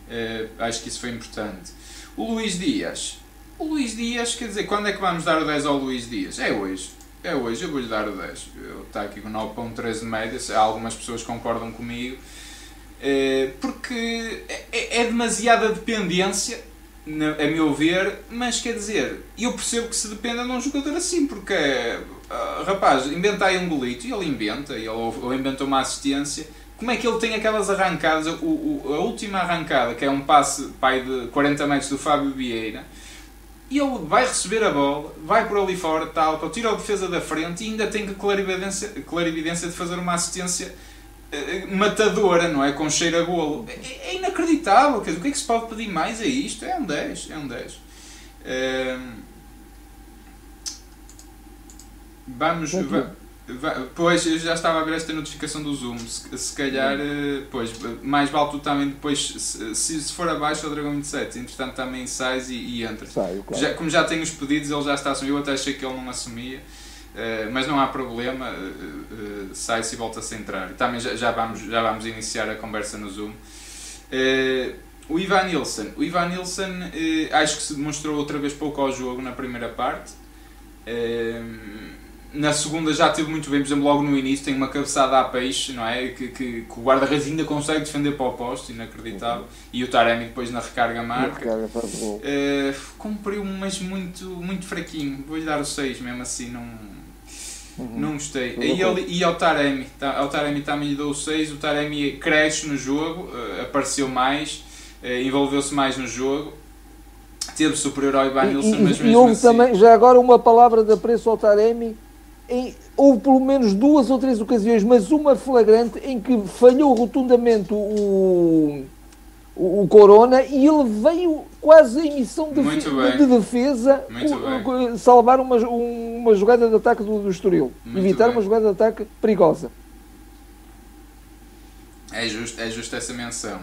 S1: Uh, acho que isso foi importante. O Luís Dias. O Luís Dias, quer dizer, quando é que vamos dar o 10 ao Luís Dias? É hoje. É hoje, eu vou-lhe dar o 10. Está aqui com 9.13 de média, algumas pessoas concordam comigo. É, porque é, é, é demasiada dependência, a meu ver, mas quer dizer, eu percebo que se dependa de um jogador assim, porque, uh, rapaz, inventa aí um golito, e ele inventa, ele, ou inventa uma assistência, como é que ele tem aquelas arrancadas, o, o, a última arrancada, que é um passe pai de 40 metros do Fábio Vieira, e ele vai receber a bola, vai por ali fora, tal, tira a defesa da frente e ainda tem que clarividência, clarividência de fazer uma assistência uh, matadora, não é? Com cheiro a golo. É, é, inacreditável, quer dizer, o que é que se pode pedir mais a isto? É um 10, é um 10. Uh, ehm, vamos... vamos Pois, eu já estava a ver esta notificação do Zoom. Se, se calhar, hum. pois, mais vale tu também depois, se, se for abaixo é o Dragão 27. Entretanto, também sais e, e entra.
S2: Sai, claro.
S1: já, como já tem os pedidos, ele já está a assumir. Eu até achei que ele não assumia. Uh, mas não há problema, uh, uh, sai-se e volta-se a entrar. Também já, já, vamos, já vamos iniciar a conversa no Zoom. o Ivan Nilsson. O Ivan Nilsson acho que se demonstrou outra vez pouco ao jogo na primeira parte. Na segunda já teve muito bem, por exemplo, logo no início tem uma cabeçada a peixe, não é? Que, que, que o guarda-redes ainda consegue defender para o posto, inacreditável. Uhum. E o Taremi depois na recarga marca. Recarga uh, cumpriu, mas muito, muito fraquinho. Vou-lhe dar o 6 mesmo assim, não, uhum. não gostei. E, ele, e ao Taremi, tá, ao Taremi também lhe dou o 6. O Taremi cresce no jogo, uh, apareceu mais, uh, envolveu-se mais no jogo teve superior ao Ivan Nilsson, mas mesmo
S2: e houve assim... também, já agora uma palavra de apreço ao Taremi, em, houve pelo menos duas ou três ocasiões, mas uma flagrante, em que falhou rotundamente o, o, o Corona e ele veio quase em missão de, de, de defesa o, salvar uma, uma jogada de ataque do, do Estoril. Muito evitar bem. uma jogada de ataque perigosa.
S1: É justo, é justo essa menção.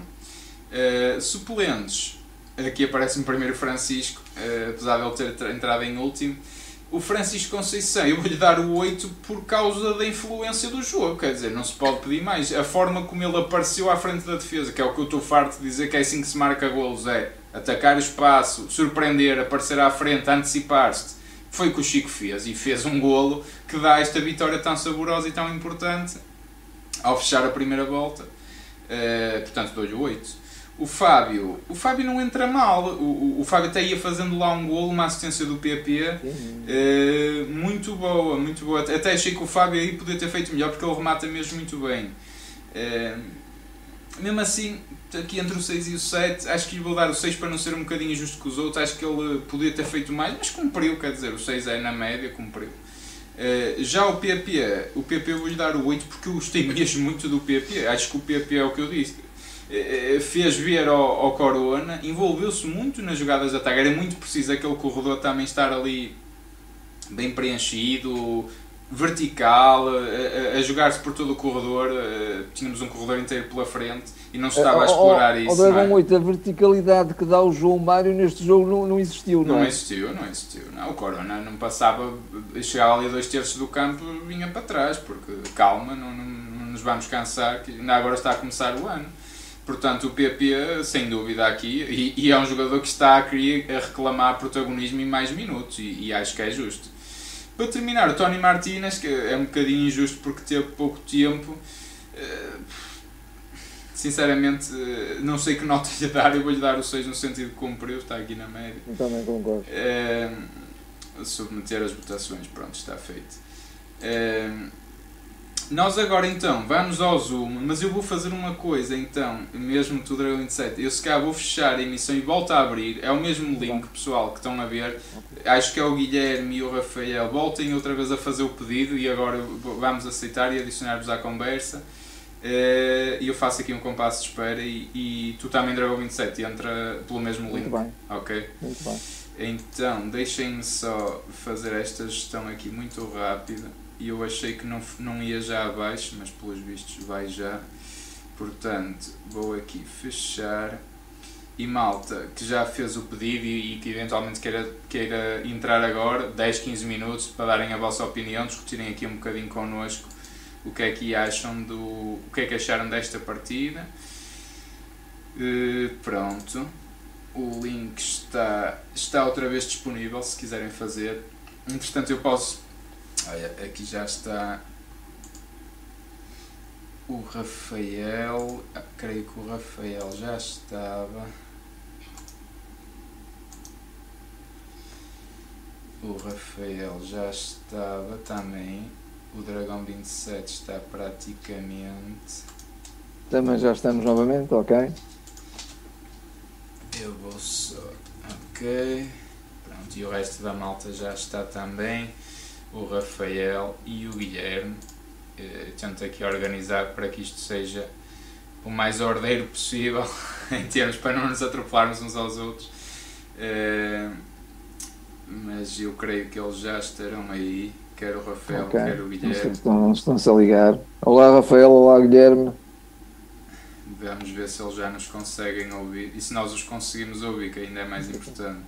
S1: Uh, suplentes. Aqui aparece-me primeiro Francisco, uh, apesar de ele ter entrado em último o Francisco Conceição, eu vou-lhe dar o 8 por causa da influência do jogo, quer dizer, não se pode pedir mais. A forma como ele apareceu à frente da defesa, que é o que eu estou farto de dizer que é assim que se marca golos, é atacar o espaço, surpreender, aparecer à frente, antecipar-se. Foi o que o Chico fez e fez um golo que dá esta vitória tão saborosa e tão importante ao fechar a primeira volta. Uh, portanto, dou-lhe o 8 o Fábio, o Fábio não entra mal. O, o, o Fábio até ia fazendo lá um golo, uma assistência do PP, eh, muito boa, muito boa. Até achei que o Fábio aí podia ter feito melhor porque ele remata mesmo muito bem. Eh, mesmo assim, aqui entre o 6 e o 7, acho que lhe vou dar o 6 para não ser um bocadinho injusto com os outros. Acho que ele podia ter feito mais, mas cumpriu, quer dizer, o 6 é na média, cumpriu. Uh, já o PP, o PP vou-lhe dar o 8 porque eu gostei mesmo muito do PP. Acho que o PP é o que eu disse fez ver ao, ao Corona, envolveu-se muito nas jogadas de ataque. Era muito preciso aquele corredor também estar ali bem preenchido, vertical, a, a, a jogar-se por todo o corredor. Eh, tínhamos um corredor inteiro pela frente e não se estava a explorar isso.
S2: O Dragão 8, a verticalidade que dá o João Mário neste jogo não, não existiu,
S1: não,
S2: não
S1: é? existiu, não existiu. Não, o Corona não passava, chegava ali dois terços do campo vinha para trás, porque calma, não, não, não nos vamos cansar, que ainda agora está a começar o ano. Portanto, o PP, sem dúvida, aqui, e, e, é um jogador que está a, querer, a reclamar protagonismo em mais minutos, e, e, acho que é justo. Para terminar, o Tony Martinez, que é um bocadinho injusto porque teve pouco tempo, eh, sinceramente, eh, não sei que nota lhe dar, eu vou-lhe dar o 6 no sentido que cumpriu, está aqui na média.
S2: Eu também concordo. É,
S1: submeter as votações, pronto, está feito. É, nós agora então vamos ao Zoom, mas eu vou fazer uma coisa então, mesmo do Dragon 27. Eu se calhar vou fechar a emissão e volto a abrir. É o mesmo link, pessoal, que estão a ver. Acho que é o Guilherme e o Rafael. Voltem outra vez a fazer o pedido e agora vamos aceitar e adicionar-vos à conversa. eh, e eu faço aqui um compasso de espera e, e tu também Dragão 27 entra pelo mesmo link.
S2: Muito bem.
S1: Ok?
S2: Muito bem.
S1: Então, deixem-me só fazer esta gestão aqui muito rápida. E eu achei que não, não ia já abaixo, mas pelos vistos vai já. Portanto, vou aqui fechar. E malta que já fez o pedido e, e que eventualmente queira, queira entrar agora, 10, 15 minutos para darem a vossa opinião, discutirem aqui um bocadinho connosco o que é que acham do. o que é que acharam desta partida. Uh, pronto. O link está, está outra vez disponível se quiserem fazer. Entretanto eu posso. Olha, aqui já está o Rafael. Ah, creio que o Rafael já estava. O Rafael já estava também. O Dragão 27 está praticamente.
S2: Também já estamos novamente, ok?
S1: Eu vou só. Ok. Pronto, e o resto da malta já está também. O Rafael e o Guilherme. Eh, tento aqui organizar para que isto seja o mais ordeiro possível, <laughs> em termos para não nos atropelarmos uns aos outros. Eh, mas eu creio que eles já estarão aí quer o Rafael, okay. quer o Guilherme.
S2: Estão, estão-se a ligar. Olá Rafael, olá Guilherme.
S1: Vamos ver se eles já nos conseguem ouvir e se nós os conseguimos ouvir, que ainda é mais importante.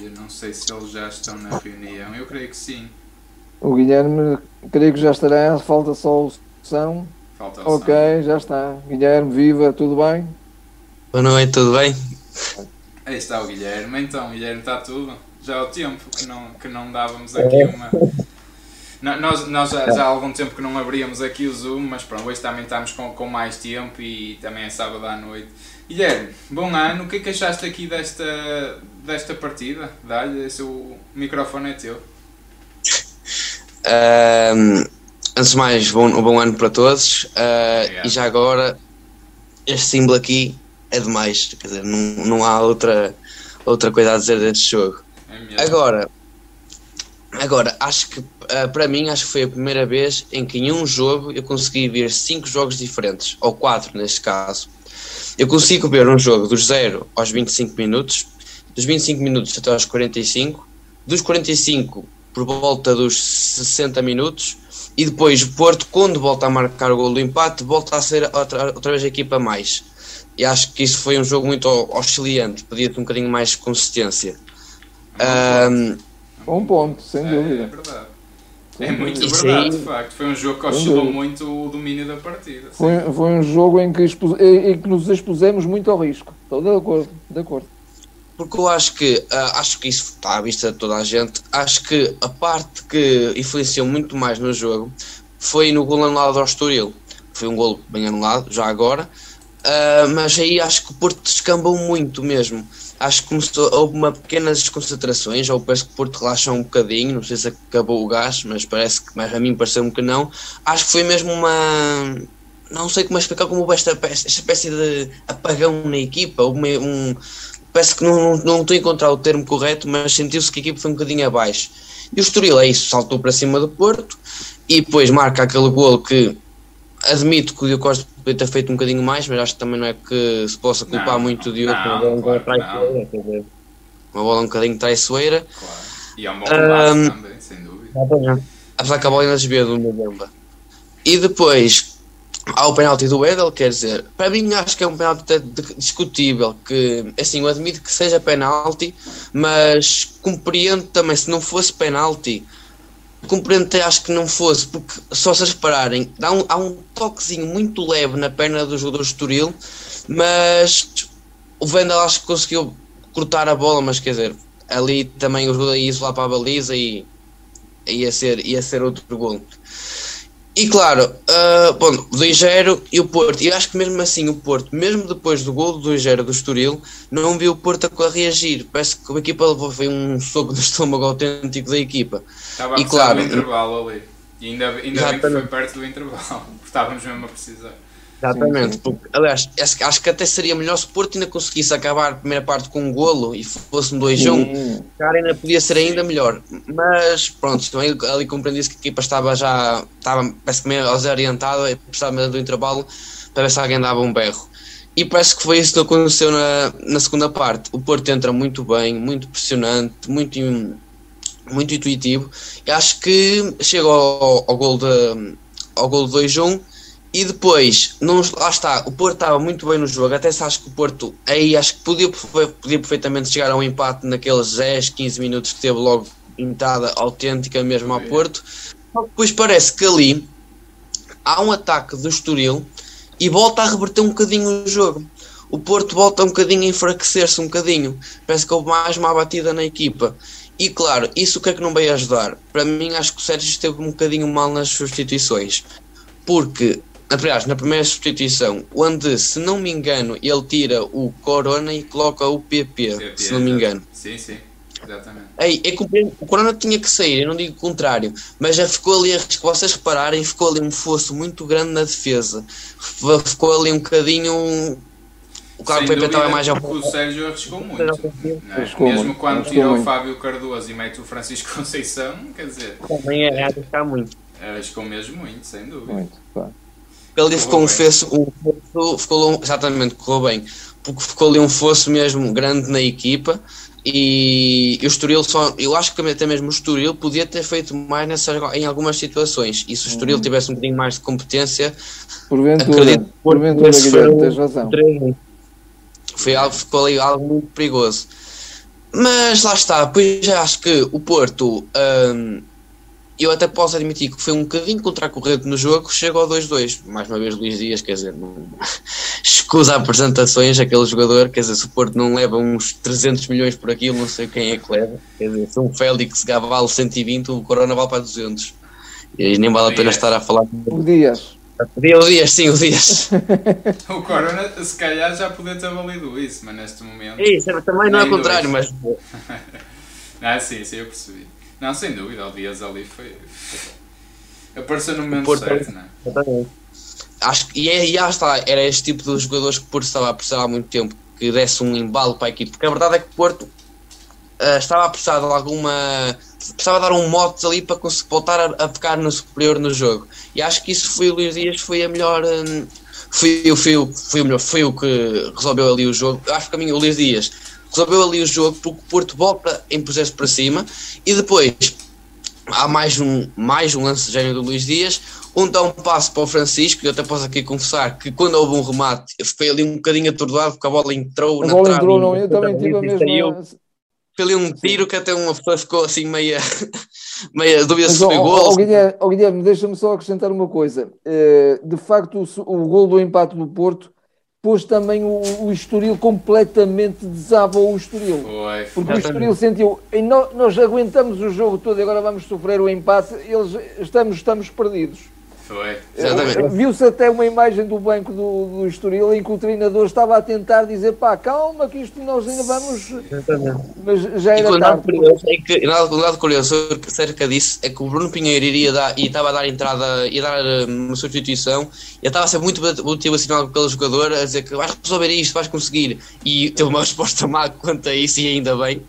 S1: Eu não sei se eles já estão na reunião, eu creio que sim.
S2: O Guilherme, creio que já estará, falta só o som. Falta o Ok, som. já está. Guilherme, viva, tudo bem?
S3: Boa noite, tudo bem?
S1: Aí está o Guilherme, então, Guilherme, está tudo? já há o tempo que não, que não dávamos aqui uma. Nós, nós já, já, há algum tempo que não abríamos aqui o Zoom, mas pronto, hoje também estamos com, com mais tempo e também é sábado à noite. Guilherme, bom ano, o que é que achaste aqui desta, desta partida? Dá-lhe, o microfone é teu.
S3: Um, antes de mais, bom, um bom ano para todos. Uh, e já agora, este símbolo aqui é demais, quer dizer, não, não há outra, outra coisa a dizer deste jogo. É agora, agora, acho que uh, para mim acho que foi a primeira vez em que em um jogo eu consegui ver cinco jogos diferentes, ou quatro neste caso. Eu consigo ver um jogo dos 0 aos 25 minutos, dos 25 minutos até aos 45, dos 45 por volta dos 60 minutos e depois o Porto, quando volta a marcar o gol do empate, volta a ser outra, outra vez a equipa mais. E acho que isso foi um jogo muito oscilante, podia ter um bocadinho mais de consistência.
S2: Um, Bom ponto, sem é, dúvida.
S1: É verdade. É muito Isso verdade, aí... de facto. Foi um jogo que oscilou muito o domínio da partida.
S2: Foi, foi um jogo em que, expus, em que nos expusemos muito ao risco. Estou de acordo, de acordo.
S3: Porque eu acho que, uh, acho que isso está à vista de toda a gente. Acho que a parte que influenciou muito mais no jogo foi no gol anulado ao Estoril. Foi um gol bem anulado, já agora. Uh, mas aí acho que o Porto descambou muito mesmo acho que começou, houve uma pequenas desconcentrações, ou parece que o Porto relaxou um bocadinho, não sei se acabou o gás, mas parece que, mas a mim pareceu-me que não. Acho que foi mesmo uma. Não sei como explicar como esta, esta espécie de apagão na equipa, uma, um, parece que não, não, não estou a encontrar o termo correto, mas sentiu-se que a equipa foi um bocadinho abaixo. E o Estoril é isso, saltou para cima do Porto e depois marca aquele golo que admito que o Diogo Costa podia ter feito um bocadinho mais, mas acho que também não é que se possa culpar não, muito de outro. Uma bola um traiçoeira, Uma bola um bocadinho traiçoeira.
S1: Claro. E é um bom um, também, sem dúvida.
S3: Apesar que a bola ainda desvia do Mbemba. E depois há o penalti do Edel, quer dizer, para mim acho que é um penalti discutível, que assim, eu admito que seja penalti, mas compreendo também se não fosse penalti compreendo até acho que não fosse, porque só se repararem, há um, há um toquezinho muito leve na perna do jogador Estoril, mas o Vendel acho que conseguiu cortar a bola, mas quer dizer, ali também o jogador ia isolar para a baliza e ia ser, ia ser outro gol. E claro, uh, bom, 2-0 e o Porto, e acho que mesmo assim o Porto, mesmo depois do gol do 2-0 do Estoril, não viu o Porto a reagir. Parece que a equipa levou foi um soco no <laughs> estômago autêntico da equipa.
S1: Estava a e claro, do intervalo ali. E ainda, ainda bem que foi perto do intervalo, <laughs> porque estávamos mesmo a precisar.
S3: Exatamente, sim, sim. porque aliás, acho que até seria melhor se o Porto ainda conseguisse acabar a primeira parte com um golo e fosse um 2 1 cara ainda podia ser ainda melhor. Mas pronto, ali, ali compreendi-se que a equipa estava já estava, parece que meio desorientada e precisava do intervalo para ver se alguém dava um berro. E parece que foi isso que aconteceu na, na segunda parte. O Porto entra muito bem, muito pressionante, muito, muito intuitivo. E acho que chega ao, ao gol de, ao gol de 2-1 e depois, não, lá está, o Porto estava muito bem no jogo, até se acho que o Porto aí acho que podia, podia perfeitamente chegar a um empate naqueles 10, 15 minutos que teve logo entrada autêntica mesmo ao Porto. Depois parece que ali há um ataque do Estoril e volta a reverter um bocadinho o jogo. O Porto volta um bocadinho a enfraquecer-se um bocadinho. Parece que houve mais uma batida na equipa. E claro, isso o que é que não vai ajudar? Para mim acho que o Sérgio esteve um bocadinho mal nas substituições. Porque aliás, na primeira substituição, onde, se não me engano, ele tira o Corona e coloca o PP, PP se não me engano.
S1: Sim, sim, exatamente.
S3: Ei, é que o Corona tinha que sair, eu não digo o contrário, mas já ficou ali, se vocês repararem, ficou ali um fosso muito grande na defesa. Ficou ali um bocadinho.
S1: O carro PP estava mais ao O Sérgio arriscou muito. É? Mesmo quando tirou o Fábio Cardoso e mete o Francisco <laughs> Conceição, quer dizer.
S3: Também é arriscar muito.
S1: Arriscou mesmo muito, sem dúvida.
S2: Muito, claro.
S3: Ele ficou um fosso, um, ficou exatamente, correu bem, porque ficou ali um fosso mesmo grande na equipa e, e o Estoril só, eu acho que até mesmo o Estoril podia ter feito mais nessas, em algumas situações. E se o Estoril uhum. tivesse um bocadinho mais de competência
S2: porventura, acredito, porventura Guilherme, tens razão.
S3: foi algo, ficou ali algo muito perigoso. Mas lá está, pois já acho que o Porto um, eu até posso admitir que foi um bocadinho contra a corrente no jogo, chega ao 2-2. Mais uma vez, Luís Dias, quer dizer, não... <laughs> escusa apresentações, aquele jogador, quer dizer, se o Porto não leva uns 300 milhões por aquilo, não sei quem é que leva. Quer dizer, se um Félix vale 120, o Corona vale para 200. E nem vale a pena estar a falar.
S2: O Dias.
S3: O Dias, sim, o Dias. <laughs>
S1: o Corona, se calhar, já podia ter valido isso, mas neste momento.
S3: Isso, também não é contrário, mas. <laughs>
S1: ah, sim, sim, eu percebi. Não, sem dúvida, o Dias ali foi. Apareceu no momento Porto, certo, não é?
S3: Acho que, e, é, e já está, era este tipo de jogadores que o Porto estava a precisar há muito tempo, que desse um embalo para a equipe, porque a verdade é que o Porto uh, estava a precisar de alguma. precisava dar um mote ali para conseguir voltar a, a, ficar no superior no jogo. E acho que isso foi o Luís Dias, foi a melhor. Um, foi, foi, foi, foi, o melhor, foi o que resolveu ali o jogo. Acho que a mim o Luís Dias resolveu ali o jogo porque o Porto volta em processo para cima e depois há mais um, mais um lance de gênio do Luís Dias, um dá um passo para o Francisco, e eu até posso aqui confessar que quando houve um remate, eu fiquei ali um bocadinho atordoado porque a bola entrou
S2: a na bola trave. Entrou, não, eu também tive a mesma...
S3: Foi ali um tiro que até uma pessoa ficou assim meia, <laughs> meia dúvida se foi gol.
S2: Guilherme, Guilherme deixa-me só acrescentar uma coisa. Uh, de facto, o, o gol do empate do Porto pôs também o, o Estoril completamente desabou o Estoril. Foi, porque o Estoril sentiu, e nós, nós, aguentamos o jogo todo e agora vamos sofrer o empate, eles estamos, estamos perdidos.
S1: Foi.
S2: Viu-se até uma imagem do banco do, do Estoril em que o treinador estava a tentar dizer pá, calma que isto nós ainda vamos. Exatamente. Mas já era e tarde.
S3: Curioso é que, curioso cerca disso é que o Bruno Pinheiro iria dar, e estava a dar entrada, ia dar eh, uma substituição, e estava a ser muito motivacional pelo jogador, a dizer que vais resolver isto, vais conseguir. E teve uma <laughs> resposta má quanto a isso, e ainda bem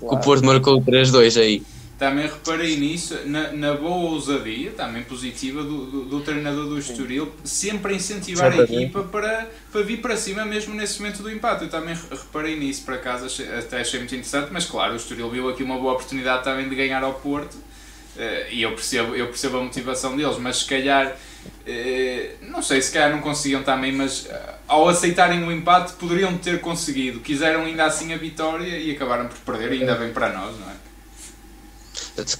S3: claro. que o Porto marcou 3-2 aí.
S1: Também reparei nisso, na, na boa ousadia, também positiva, do, do, do treinador do Estoril, sempre a incentivar a equipa para, para vir para cima mesmo nesse momento do empate. Eu também reparei nisso, por acaso achei, até achei muito interessante, mas claro, o Estoril viu aqui uma boa oportunidade também de ganhar ao Porto, eh, e eu percebo, eu percebo a motivação deles, mas se calhar, eh, não sei, se calhar não conseguiam também, mas eh, ao aceitarem o empate poderiam ter conseguido. Quiseram ainda assim a vitória e acabaram por perder, e ainda bem para nós, não é?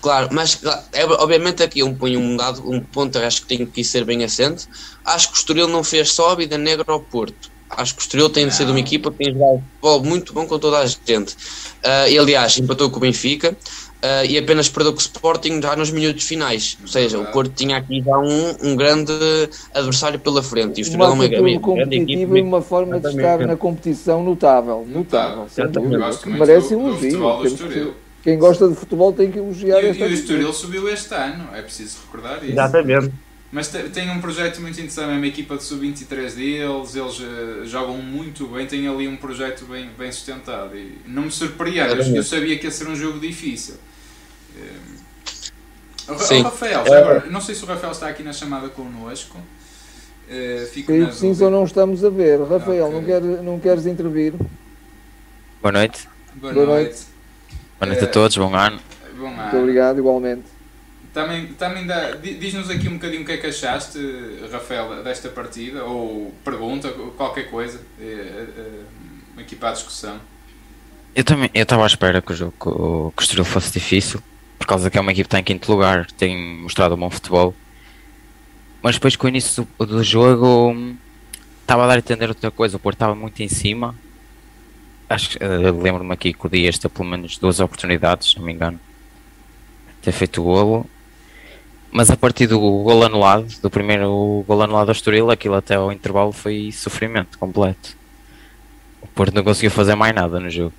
S3: Claro, mas é, obviamente aqui um, um, dado, um ponto acho que tem que ser bem assente. Acho que o Estoril não fez só a vida negra ao Porto. Acho que o Estoril tem de ser uma equipa que tem jogado futebol muito bom com toda a gente. Uh, e aliás, empatou com o Benfica uh, e apenas perdeu com o Sporting já nos minutos finais. Ou seja, o Porto tinha aqui já um, um grande adversário pela frente. E o
S2: Estoril uma é uma competitiva e uma forma de estar na competição notável. Notável. notável. Merece elogio. Quem gosta de futebol tem que elogiar
S1: e,
S2: esta
S1: E o Estoril subiu este ano, é preciso recordar isso.
S3: Exatamente.
S1: Mas tem um projeto muito interessante, é uma equipa de sub-23 deles, eles uh, jogam muito bem, têm ali um projeto bem, bem sustentado. E não me surpreende, eu, eu sabia que ia ser um jogo difícil. Uh, sim. O Rafael, é. agora, não sei se o Rafael está aqui na chamada connosco.
S2: Uh, fico sim, só não estamos a ver. Rafael, okay. não, quer, não queres intervir?
S4: Boa noite.
S1: Boa, Boa noite.
S4: Boa noite a todos, bom ano.
S1: Bom ano.
S2: Muito obrigado, igualmente.
S1: Também, também dá, diz-nos aqui um bocadinho o que é que achaste, Rafael, desta partida, ou pergunta, qualquer coisa, é, é, aqui para a discussão.
S4: Eu também eu estava à espera que o jogo que o, que o Estoril fosse difícil, por causa que é uma equipe que está em quinto lugar, tem mostrado um bom futebol. Mas depois com o início do, do jogo estava a dar a entender outra coisa, o Porto estava muito em cima. Acho uh, lembro-me aqui que o Dias teve pelo menos duas oportunidades, se não me engano, ter feito o golo mas a partir do gol anulado, do primeiro gol anulado ao Estoril, aquilo até ao intervalo foi sofrimento completo. O Porto não conseguiu fazer mais nada no jogo.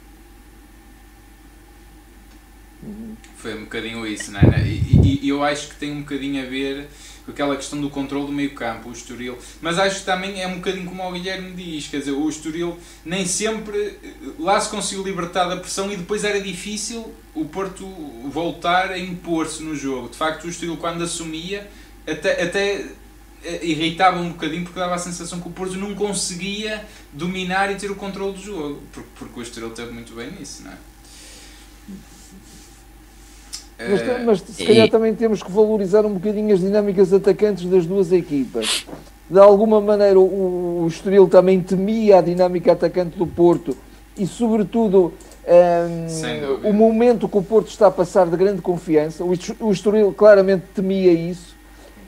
S1: Foi um bocadinho isso, não é? E, e eu acho que tem um bocadinho a ver com aquela questão do controle do meio campo, o Estoril. Mas acho que também é um bocadinho como o Guilherme diz, quer dizer, o Estoril nem sempre lá se conseguiu libertar da pressão e depois era difícil o Porto voltar a impor-se no jogo. De facto, o Estoril quando assumia até, até eh, irritava um bocadinho porque dava a sensação que o Porto não conseguia dominar e ter o controle do jogo, porque, porque o Estoril teve muito bem nisso, não é?
S2: Mas, mas se calhar e... também temos que valorizar um bocadinho as dinâmicas atacantes das duas equipas. De alguma maneira o, o Estoril também temia a dinâmica atacante do Porto e sobretudo um, o momento que o Porto está a passar de grande confiança. O, Estoril claramente temia isso.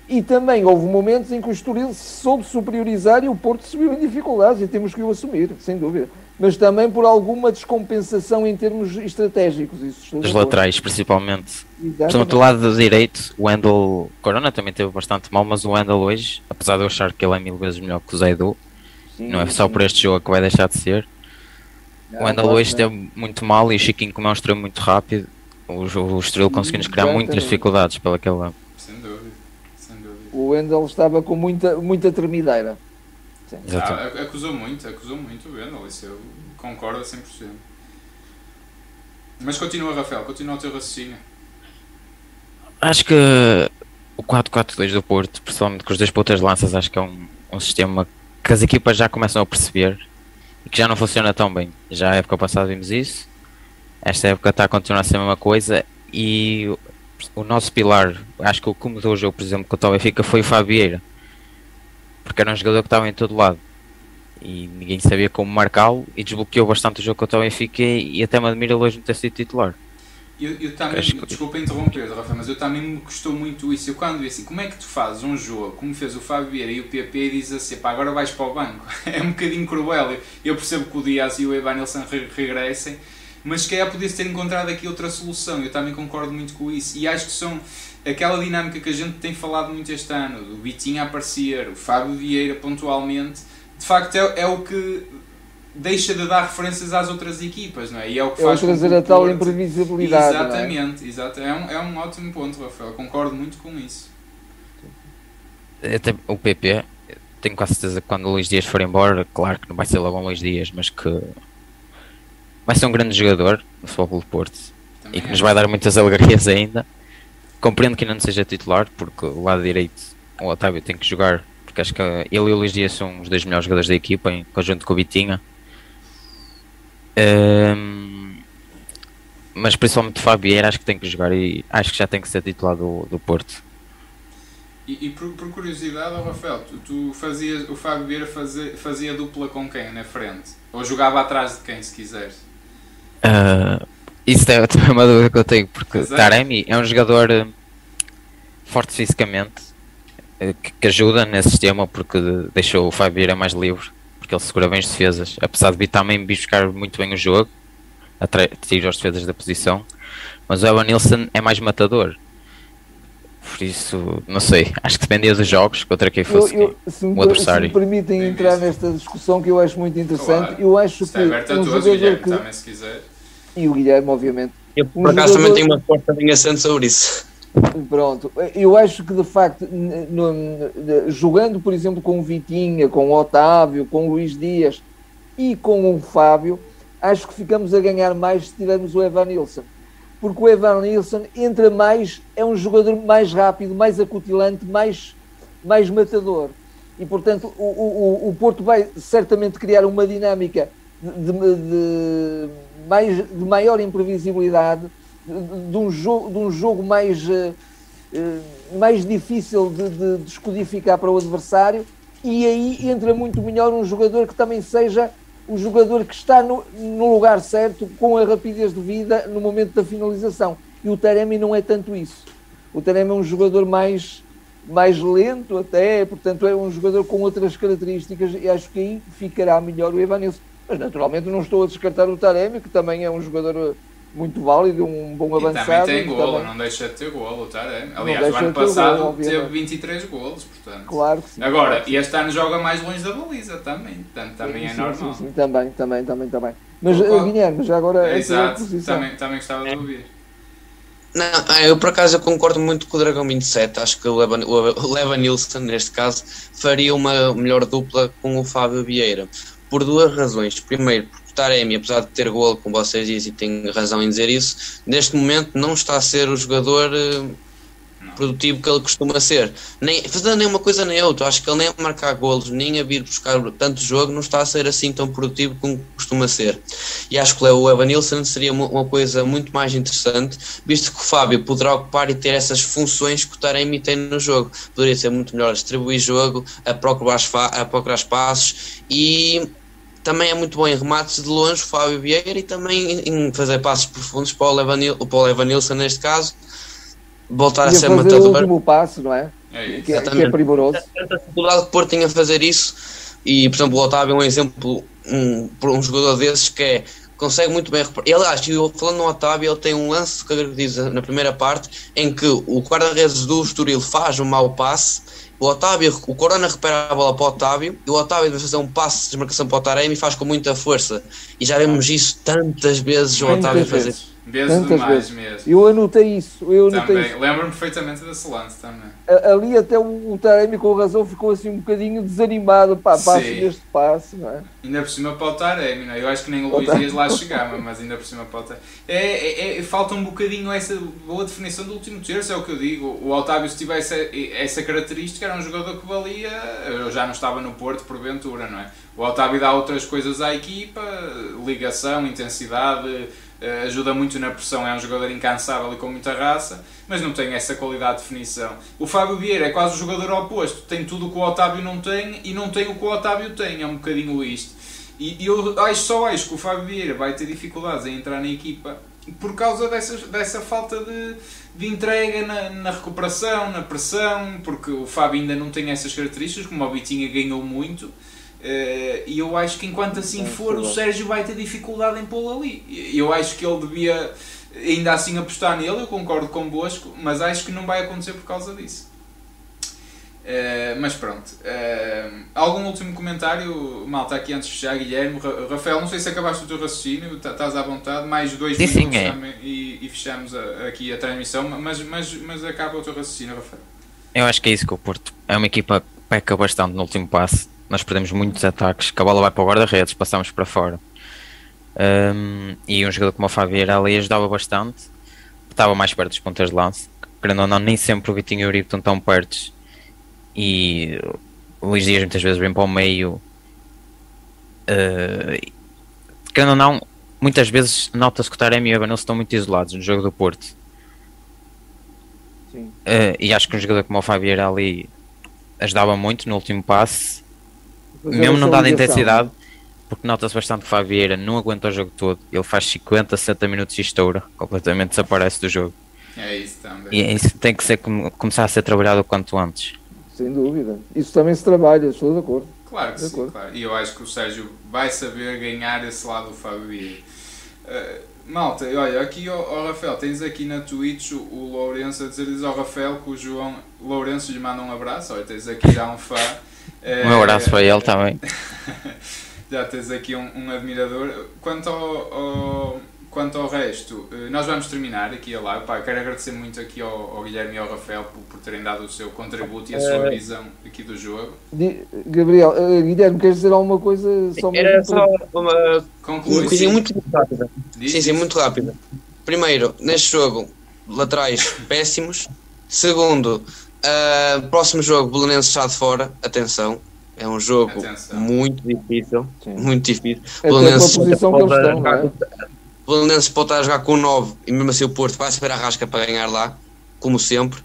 S2: E também houve momentos em que o Estoril soube superiorizar e o Porto subiu em dificuldades e temos que o assumir, sem dúvida mas também por alguma descompensação em termos estratégicos. Isso
S4: Dos laterais, principalmente. Exatamente. do lado direito, o Wendel Corona também teve bastante mal, mas o Wendel hoje, apesar de eu achar que ele é mil vezes melhor que o Zaidu, sim, não é só sim. por este jogo que vai deixar de ser. Não, o Wendel hoje esteve muito mal e o Chiquinho, como é um extremo muito rápido, o, o Estrela conseguiu-nos criar muitas dificuldades pelaquele lado.
S1: Sem dúvida, sem dúvida.
S2: O Wendel estava com muita, muita tremideira.
S1: Ah, acusou muito, acusou muito o Wendel, isso eu concordo a 100%. Mas continua, Rafael, continua o teu raciocínio.
S4: Acho que o 4-4-2 do Porto, principalmente com os dois pontas de lanças, acho que é um, um sistema que as equipas já começam a perceber e que já não funciona tão bem. Já a época passada vimos isso, esta época está a continuar a ser a mesma coisa e o, o nosso pilar, acho que o que mudou o jogo, por exemplo, com o Benfica foi o Fabieira porque era um jogador que estava em todo lado e ninguém sabia como marcá-lo e desbloqueou bastante o jogo contra o Benfica e, e até me admira hoje não ter sido titular.
S1: Eu, eu também, que... desculpa interromper, Rafa, mas eu também me custou muito isso. Eu quando vi assim, como é que tu fazes um jogo como fez o Fábio Vieira e o PP e diz assim, pá, agora vais para o banco? <laughs> é um bocadinho cruel. Eu, eu percebo que o Dias e o Evanilson regressem, mas se calhar podia ter encontrado aqui outra solução. Eu também concordo muito com isso e acho que são aquela dinâmica que a gente tem falado muito este ano, do Vitinho a aparecer, o Fábio Vieira pontualmente, de facto é, é o que deixa de dar referências às outras equipas, não é? E é o que é faz
S2: trazer a tal imprevisibilidade.
S1: É? Exatamente, é? exato. É, um, é um ótimo ponto, Rafael. Concordo muito com isso.
S4: Até o PP, tenho quase certeza que quando o Luís Dias for embora, claro que não vai ser logo um Luís Dias, mas que vai ser um grande jogador no Futebol do Porto Também e que é. nos vai dar muitas alegrias ainda. Compreendo que ainda não seja titular, porque o lado direito, o Otávio tem que jogar, porque acho que ele e o Luís Dias são os dois melhores jogadores da equipa, em conjunto com o Vitinha. Um, mas principalmente o Fabier acho que tem que jogar e acho que já tem que ser titular do, do Porto.
S1: E, e por, por, curiosidade, oh Rafael, tu, tu fazias, o Fábio Vieira fazia, fazia dupla com quem na frente? Ou jogava atrás de quem, se quiseres?
S4: Uh, isso é <laughs> uma dúvida que eu tenho, porque Exato. Taremi é um jogador eh, forte fisicamente, eh, que, que, ajuda nesse sistema, porque deixou o Fabio mais livre, porque ele segura bem as defesas. Apesar de também buscar muito bem o jogo, tira os defesas da posição, mas o Evan Nilsson é mais matador. Por isso, não sei, <laughs> acho que dependia dos jogos contra quem fosse eu, eu,
S2: se me, adversário. Se me permitem entrar nesta discussão que eu acho muito interessante, claro. eu acho que
S1: um jogador que, e
S2: o Guilherme, obviamente.
S3: Eu, por acaso, também tenho uma porta bem assente sobre isso.
S2: Pronto, eu acho que de facto, no, no, jogando por exemplo com o Vitinha, com o Otávio, com o Luís Dias e com o Fábio, acho que ficamos a ganhar mais se tivermos o Evan Nilsson. Porque o Evan Nilsson entra mais, é um jogador mais rápido, mais acutilante, mais, mais matador. E portanto, o, o, o Porto vai certamente criar uma dinâmica de, de, de mais, de maior imprevisibilidade, de, de, um, jogo, de um jogo mais, uh, mais difícil de, de descodificar para o adversário. E aí entra muito melhor um jogador que também seja o jogador que está no, no, lugar certo, com a rapidez de vida no momento da finalização. E o Taremi não é tanto isso. O Taremi é um jogador mais, mais lento até, portanto é um jogador com outras características e acho que aí ficará melhor o Evanilson. Mas naturalmente não estou a descartar o Taremi, que também é um jogador muito válido, um bom avançado.
S1: E também tem golo, também... não deixa de ter golo, tá? Aliás, o ano passado golo, teve 23 golos, portanto.
S2: Claro que sim.
S1: Agora,
S2: claro que sim.
S1: este ano joga mais longe da baliza também, portanto também é sim, é normal.
S2: Sim, sim, também, também, também, também. Mas, oh, Guilherme, já agora
S1: é Exato, também, também gostava de ouvir.
S3: Não, eu por acaso eu concordo muito com o Dragão 27. Acho que o Levan, o Levan Nilsson, neste caso, faria uma melhor dupla com o Fábio Vieira. Por duas razões. Primeiro, porque Taremi, apesar de ter gol, como vocês dizem, e tem razão em dizer isso, neste momento não está a ser o jogador uh, produtivo que ele costuma ser. Nem, fazendo nem uma coisa nem outra, acho que ele nem a marcar golos, nem a vir buscar tanto jogo, não está a ser assim tão produtivo como costuma ser. E acho que o Evanilson seria uma, coisa muito mais interessante, visto que o Fábio poderá ocupar e ter essas funções que o Taremi tem no jogo. Poderia ser muito melhor distribuir jogo, a procurar, a procurar espaços e também é muito bom em remates de longe, Fábio Vieira, e também em fazer passos profundos para o Evanilson neste caso, voltar
S2: e
S3: a ser
S2: matador. o último passo, não é? é que, é, que é primoroso.
S3: A dificuldade que o Porto tem a fazer isso, e por exemplo o Otávio é um exemplo, um, um jogador desses que é consegue muito bem reparar. Ele acho, falando no Otávio, ele tem um lance que diz na primeira parte em que o guarda-redes do Estoril faz um mau passe o Otávio, o Corona recupera a bola para o Otávio e o Otávio vai fazer um passo de desmarcação para o Taremi e faz com muita força. E já vemos isso tantas vezes o Otávio fazer.
S1: Vezes Tantas demais vezes. mesmo.
S2: Eu anotei isso. Eu anotei.
S1: Lembro-me perfeitamente desse lance também.
S2: Ali até o Taremi com razão ficou assim um bocadinho desanimado. Pá, passo neste passo, não é?
S1: Ainda por cima para o Taremi, não é? Eu acho que nem o Luís Dias lá chegava, mas ainda por cima para o Taremi. É, é, é, falta um bocadinho essa boa definição do último terço, é o que eu digo. O Otávio, se tivesse essa característica, era um jogador que valia. Eu já não estava no Porto, porventura, não é? O Otávio dá outras coisas à equipa, ligação, intensidade ajuda muito na pressão, é um jogador incansável e com muita raça, mas não tem essa qualidade de definição. O Fábio Vieira é quase o jogador oposto, tem tudo o que o Otávio não tem e não tem o que o Otávio tem, é um bocadinho isto. E, e eu acho, só acho que o Fábio Vieira vai ter dificuldades em entrar na equipa por causa dessa, dessa falta de, de entrega na, na, recuperação, na pressão, porque o Fábio ainda não tem essas características, como o Bitinha ganhou muito e eu acho que enquanto assim for, o Sérgio vai ter dificuldade em pô-lo ali. Eu acho que ele devia ainda assim apostar nele, eu concordo convosco, mas acho que não vai acontecer por causa disso. Uh, mas pronto. Uh, algum último comentário, malta, aqui antes de fechar, Guilherme? Rafael, não sei se acabaste o teu raciocínio, tá, estás à vontade, mais dois
S4: sim, minutos
S1: é. e, e, fechamos a, aqui a transmissão, mas, mas, mas acaba o teu raciocínio, Rafael.
S4: Eu acho que é isso que o Porto é uma equipa que peca bastante no último passe nós perdemos muitos ataques, que a bola vai para o guarda-redes, passamos para fora. Um, e um jogador como o Fabier ali ajudava bastante, estava mais perto dos pontas de lance. Querendo ou não, nem sempre o Vitinho e o Uribe estão tão perto. E o Luís Dias muitas vezes vem para o meio. Uh, querendo ou não, muitas vezes nota-se que o Taremi e o Evanilson estão muito isolados no jogo do Porto. Uh, e acho que um jogador como o Fabier ali ajudava muito no último passe mesmo não dada intensidade, porque nota-se bastante que o Fabieira não aguenta o jogo todo. Ele faz 50, 60 minutos e estoura, completamente desaparece do jogo.
S1: É isso também.
S4: E isso tem que ser, começar a ser trabalhado o quanto antes.
S2: Sem dúvida. Isso também se trabalha, estou de acordo.
S1: Claro que de sim, acordo. claro. E eu acho que o Sérgio vai saber ganhar esse lado do Fabio Uh, malta, olha, aqui, ó, ó, Rafael, tens aqui na Twitch o, o Lourenço a dizer diz ao Rafael que o João Lourenço lhe manda um abraço. Olha, tens aqui já um fã.
S4: Um abraço para ele também. <laughs>
S1: Já tens aqui um, um admirador. Quanto ao, ao, quanto ao resto, uh, nós vamos terminar aqui a live. Pá, quero agradecer muito aqui ao, ao Guilherme e ao Rafael por, por, terem dado o seu contributo e a sua visão aqui do jogo.
S2: Gabriel, uh, Guilherme, queres dizer alguma coisa?
S3: Só Era só uma, Conclui, uma coisinha muito rápida. Diz sim, sim, muito rápida. Primeiro, neste jogo, laterais péssimos. Segundo, uh, próximo jogo, Belenenses está de fora. Atenção, é um jogo Atenção. muito difícil. Sim. Muito difícil.
S2: É Belenenses pode, é?
S3: Belenenses pode estar a jogar com 9 e mesmo assim o Porto vai esperar a rasca para ganhar lá, como sempre.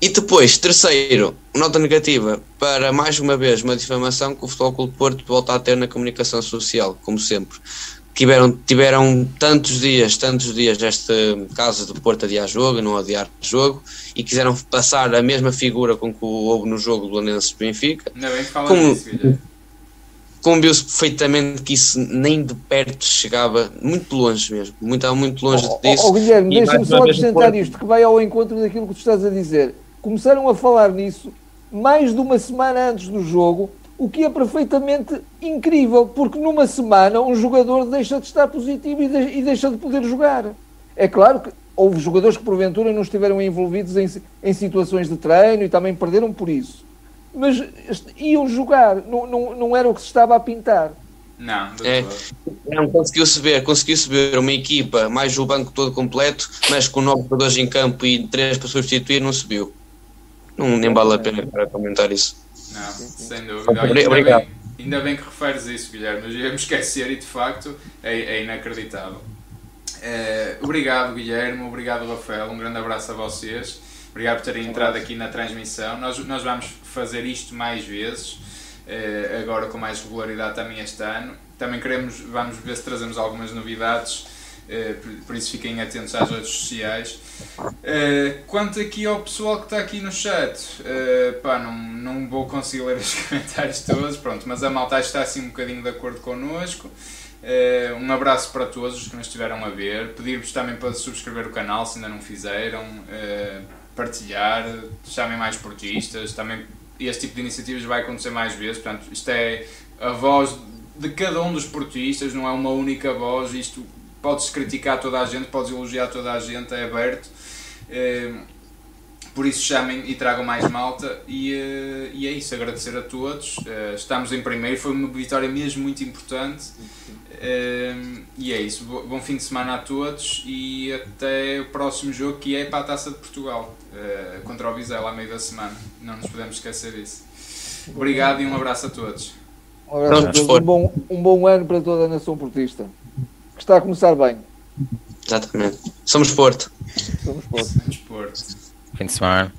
S3: E depois, terceiro, nota negativa para mais uma vez uma difamação que o Futebol Clube Porto volta a ter na comunicação social, como sempre tiveram, tiveram tantos dias, tantos dias neste caso de Porto adiar jogo não adiar jogo e quiseram passar a mesma figura com que houve no jogo do Lanense Benfica.
S1: Ainda bem que como, disso,
S3: como viu-se perfeitamente que isso nem de perto chegava, muito longe mesmo, muito, muito longe
S2: oh,
S3: disso.
S2: Oh, oh Guilherme, deixa-me só acrescentar isto, que vai ao encontro daquilo que tu estás a dizer. Começaram a falar nisso mais de uma semana antes do jogo o que é perfeitamente incrível, porque numa semana um jogador deixa de estar positivo e, de, e deixa de poder jogar. É claro que houve jogadores que porventura não estiveram envolvidos em, em situações de treino e também perderam por isso. Mas iam jogar, não, não, não era o que se estava a pintar.
S1: Não,
S3: é, não conseguiu-se ver, conseguiu-se ver uma equipa, mais o banco todo completo, mas com nove jogadores em campo e três para substituir, não subiu. Não, nem vale a pena para comentar isso.
S1: Não, sem dúvida. Ainda Obrigado. Bem, ainda bem que referes isso, Guilherme. Eu ia me esquecer e de facto é, é inacreditável. É, obrigado, Guilherme. Obrigado, Rafael. Um grande abraço a vocês. Obrigado por terem entrado aqui na transmissão. Nós, nós vamos fazer isto mais vezes, é, agora com mais regularidade também este ano. Também queremos, vamos ver se trazemos algumas novidades eh, por isso fiquem atentos às redes sociais. Uh, quanto aqui ao pessoal que está aqui no chat, uh, pá, não, não vou conseguir ler os <laughs> comentários todos, pronto, mas a malta está assim um bocadinho de acordo connosco. Uh, um abraço para todos os que nos estiveram a ver. Pedir-vos também para subscrever o canal se ainda não fizeram, partilhar, chamem mais portistas. Também este tipo de iniciativas vai acontecer mais vezes, portanto, isto é a voz de cada um dos portistas, não é uma única voz. Isto podes criticar toda a gente, podes elogiar toda a gente, é aberto. Eh, por isso chamem e tragam mais malta e, eh, e é isso, agradecer a todos. Eh, estamos em primeiro, foi uma vitória mesmo muito importante. E é isso, bom fim de semana a todos e até o próximo jogo que é para a Taça de Portugal, contra o Vizela, à meio da semana. Não nos podemos esquecer disso. Obrigado e um abraço a todos.
S2: Um, abraço a todos. um, bom, um bom ano para toda a nação portista que está a começar bem.
S3: Exatamente. Somos Porto.
S2: Somos Porto.
S1: Somos Porto.
S4: Fim de semana.